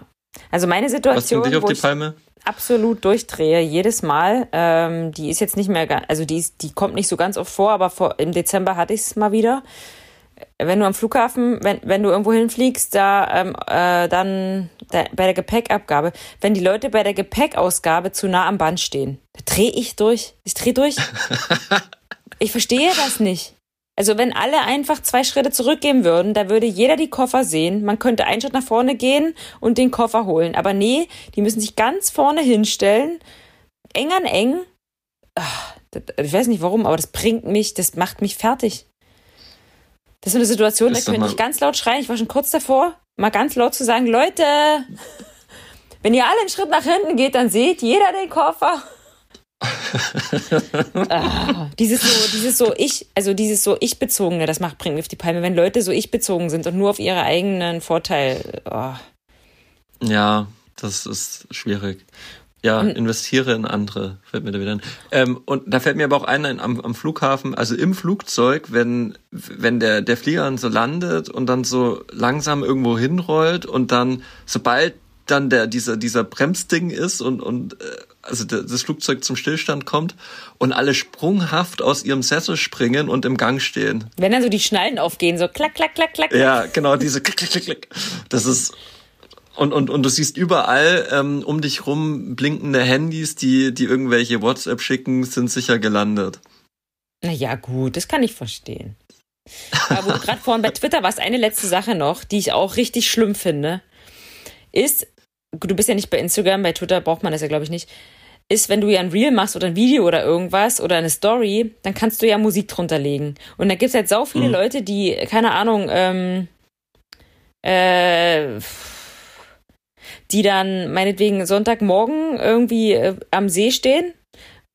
Also meine Was Situation, dich auf die ich Palme? absolut durchdrehe, jedes Mal. Ähm, die ist jetzt nicht mehr, also die, ist, die kommt nicht so ganz oft vor, aber vor, im Dezember hatte ich es mal wieder. Wenn du am Flughafen, wenn, wenn du irgendwo hinfliegst, da ähm, äh, dann da, bei der Gepäckabgabe, wenn die Leute bei der Gepäckausgabe zu nah am Band stehen, da drehe ich durch. Ich drehe durch. [laughs] ich verstehe das nicht. Also wenn alle einfach zwei Schritte zurückgehen würden, da würde jeder die Koffer sehen. Man könnte einen Schritt nach vorne gehen und den Koffer holen. Aber nee, die müssen sich ganz vorne hinstellen, eng an eng. Das, ich weiß nicht warum, aber das bringt mich, das macht mich fertig. Das ist eine Situation, Ist da könnte ich ganz laut schreien. Ich war schon kurz davor, mal ganz laut zu sagen, Leute, [laughs] wenn ihr alle einen Schritt nach hinten geht, dann seht jeder den Koffer. [laughs] ah, dieses so, dieses so ich, also dieses so ich bezogene, das macht bringt mich auf die Palme, wenn Leute so ich bezogen sind und nur auf ihre eigenen Vorteil. Oh. Ja, das ist schwierig. Ja, investiere in andere, fällt mir da wieder ein. Ähm, und da fällt mir aber auch ein, am, am Flughafen, also im Flugzeug, wenn, wenn der, der Flieger dann so landet und dann so langsam irgendwo hinrollt und dann, sobald dann der, dieser, dieser Bremsding ist und, und äh, also das Flugzeug zum Stillstand kommt und alle sprunghaft aus ihrem Sessel springen und im Gang stehen. Wenn dann so die Schnallen aufgehen, so klack, klack, klack, klack. Ja, genau, diese [laughs] klick, klick, klick, klick. Das ist und, und, und du siehst überall ähm, um dich rum blinkende Handys, die, die irgendwelche WhatsApp schicken, sind sicher gelandet. Naja, gut, das kann ich verstehen. Aber gerade vorhin bei Twitter warst, eine letzte Sache noch, die ich auch richtig schlimm finde, ist, du bist ja nicht bei Instagram, bei Twitter braucht man das ja, glaube ich, nicht, ist, wenn du ja ein Reel machst oder ein Video oder irgendwas oder eine Story, dann kannst du ja Musik drunter legen. Und da gibt es halt so viele mhm. Leute, die, keine Ahnung, ähm, äh, die dann meinetwegen Sonntagmorgen irgendwie äh, am See stehen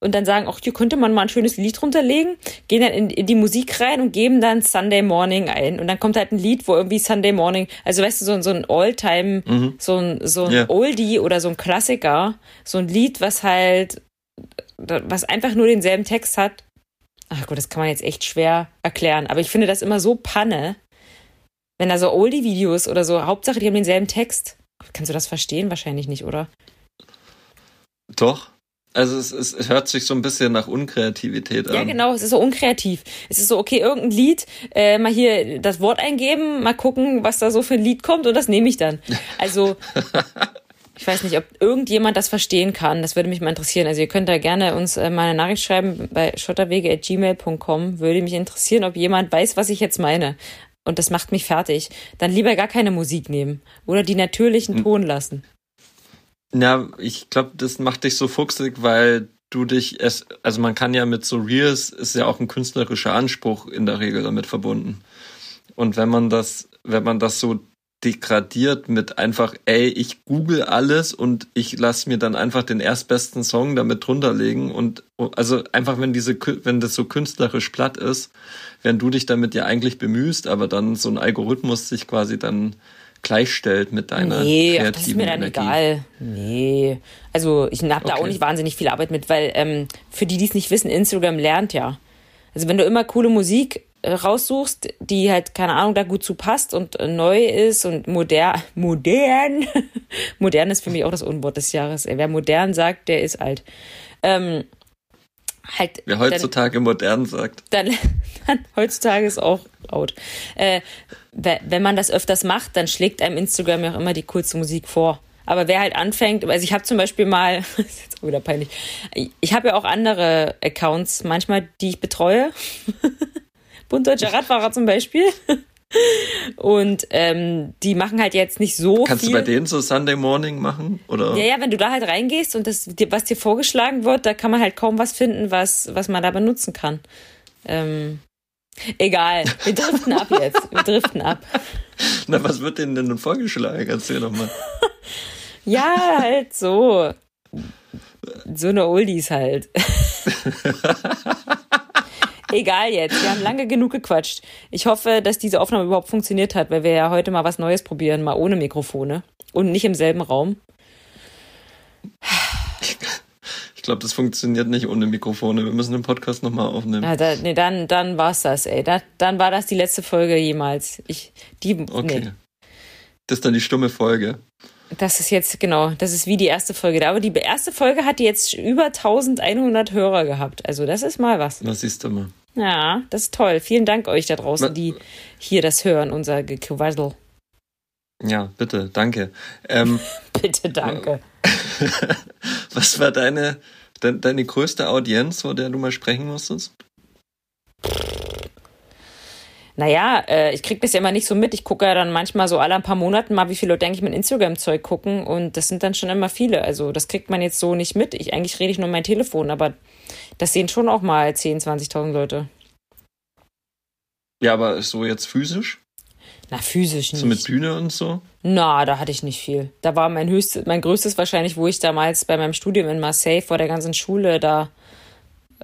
und dann sagen, ach, hier könnte man mal ein schönes Lied runterlegen, gehen dann in, in, die Musik rein und geben dann Sunday Morning ein. Und dann kommt halt ein Lied, wo irgendwie Sunday Morning, also weißt du, so, so ein All-Time, mhm. so ein, so ein yeah. Oldie oder so ein Klassiker, so ein Lied, was halt, was einfach nur denselben Text hat. Ach gut, das kann man jetzt echt schwer erklären. Aber ich finde das immer so Panne, wenn da so Oldie-Videos oder so, Hauptsache die haben denselben Text. Kannst du das verstehen? Wahrscheinlich nicht, oder? Doch. Also es, es, es hört sich so ein bisschen nach Unkreativität an. Ja, genau, es ist so unkreativ. Es ist so, okay, irgendein Lied, äh, mal hier das Wort eingeben, mal gucken, was da so für ein Lied kommt und das nehme ich dann. Also, [laughs] ich weiß nicht, ob irgendjemand das verstehen kann. Das würde mich mal interessieren. Also ihr könnt da gerne uns äh, mal eine Nachricht schreiben bei schotterwege.gmail.com. Würde mich interessieren, ob jemand weiß, was ich jetzt meine. Und das macht mich fertig. Dann lieber gar keine Musik nehmen. Oder die natürlichen. Ton lassen. Ja, ich glaube, das macht dich so fuchsig, weil du dich es, also man kann ja mit so Reels, ist ja auch ein künstlerischer Anspruch in der Regel damit verbunden. Und wenn man das, wenn man das so degradiert mit einfach, ey, ich google alles und ich lass mir dann einfach den erstbesten Song damit drunterlegen und also einfach, wenn diese, wenn das so künstlerisch platt ist, wenn du dich damit ja eigentlich bemühst, aber dann so ein Algorithmus sich quasi dann gleichstellt mit deiner nee, kreativen das ist mir dann Energie. egal. Nee, also ich habe da okay. auch nicht wahnsinnig viel Arbeit mit, weil ähm, für die, die es nicht wissen, Instagram lernt ja. Also wenn du immer coole Musik raussuchst, die halt, keine Ahnung, da gut zu passt und äh, neu ist und [laughs] modern, modern, [laughs] modern ist für mich auch das Unwort des Jahres. Wer modern sagt, der ist alt. Ähm, halt. Wer heutzutage dann, modern sagt. Dann, dann [laughs] heutzutage ist auch out. Äh, wenn man das öfters macht, dann schlägt einem Instagram ja auch immer die coolste Musik vor. Aber wer halt anfängt, also ich habe zum Beispiel mal, das ist jetzt auch wieder peinlich, ich habe ja auch andere Accounts manchmal, die ich betreue. Bunddeutscher Radfahrer zum Beispiel. Und ähm, die machen halt jetzt nicht so Kannst viel. du bei denen so Sunday Morning machen? Oder? Ja, ja, wenn du da halt reingehst und das, was dir vorgeschlagen wird, da kann man halt kaum was finden, was, was man da benutzen kann. Ähm, egal, wir driften ab jetzt. Wir driften ab. [laughs] Na, was wird denen denn vorgeschlagen? Erzähl doch mal. [laughs] ja, halt so. So eine Oldies halt. [laughs] Egal jetzt, wir haben lange genug gequatscht. Ich hoffe, dass diese Aufnahme überhaupt funktioniert hat, weil wir ja heute mal was Neues probieren, mal ohne Mikrofone und nicht im selben Raum. Ich glaube, das funktioniert nicht ohne Mikrofone. Wir müssen den Podcast nochmal aufnehmen. Ja, da, nee, dann, dann war's das, ey. Da, dann war das die letzte Folge jemals. Ich, die, okay. Nee. Das ist dann die stumme Folge. Das ist jetzt, genau, das ist wie die erste Folge. Aber die erste Folge hat jetzt über 1100 Hörer gehabt. Also das ist mal was. Das siehst du mal. Ja, das ist toll. Vielen Dank euch da draußen, die hier das hören, unser Gequassel. Ja, bitte, danke. Ähm, [laughs] bitte, danke. [laughs] was war deine, de, deine größte Audienz, vor der du mal sprechen musstest? Naja, äh, ich krieg das ja immer nicht so mit. Ich gucke ja dann manchmal so alle ein paar Monaten mal, wie viele Leute eigentlich mein Instagram-Zeug gucken und das sind dann schon immer viele. Also das kriegt man jetzt so nicht mit. Ich, eigentlich rede ich nur mein Telefon, aber das sehen schon auch mal 10, 20.000 Leute. Ja, aber so jetzt physisch? Na, physisch nicht. So mit Bühne und so? Na, da hatte ich nicht viel. Da war mein höchstes, mein größtes wahrscheinlich, wo ich damals bei meinem Studium in Marseille vor der ganzen Schule da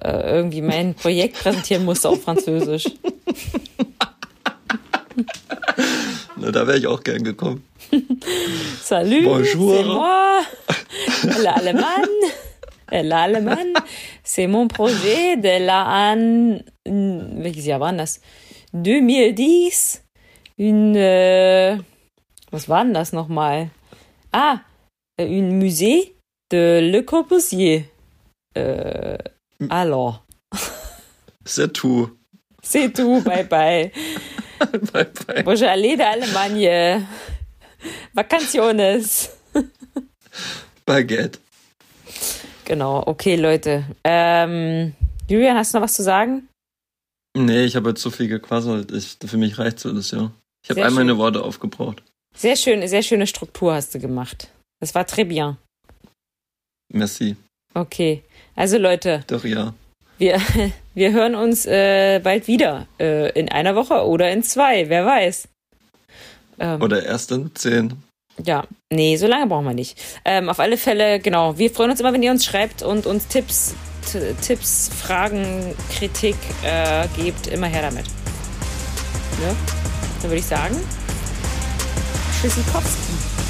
äh, irgendwie mein Projekt präsentieren musste auf Französisch. [laughs] [laughs] Na, da wäre ich auch gern gekommen. [laughs] Salut, Bonjour. l'Allemagne. L'Allemagne, c'est mon projet de la an... Welches Jahr war das? 2010. Une... Äh, was war denn das nochmal? Ah, un musée de Le Corbusier. Äh, alors. C'est tout. C'est tout, bye bye. [laughs] bye bye. Voglio aller d'Allemagne. Vacaciones. Baguette. Genau, okay, Leute. Ähm, Julian, hast du noch was zu sagen? Nee, ich habe jetzt so viel gequasselt. Ich, für mich reicht so das ja. Ich habe all meine. Worte aufgebraucht. Sehr schön, sehr schöne Struktur hast du gemacht. Das war très bien. Merci. Okay. Also Leute, Doch ja. wir, [laughs] wir hören uns äh, bald wieder. Äh, in einer Woche oder in zwei, wer weiß. Ähm, Oder erst in zehn. Ja, nee, so lange brauchen wir nicht. Ähm, auf alle Fälle, genau. Wir freuen uns immer, wenn ihr uns schreibt und uns Tipps, Tipps, Fragen, Kritik äh, gebt. Immer her damit. Ne? Dann würde ich sagen, Tschüssikowski.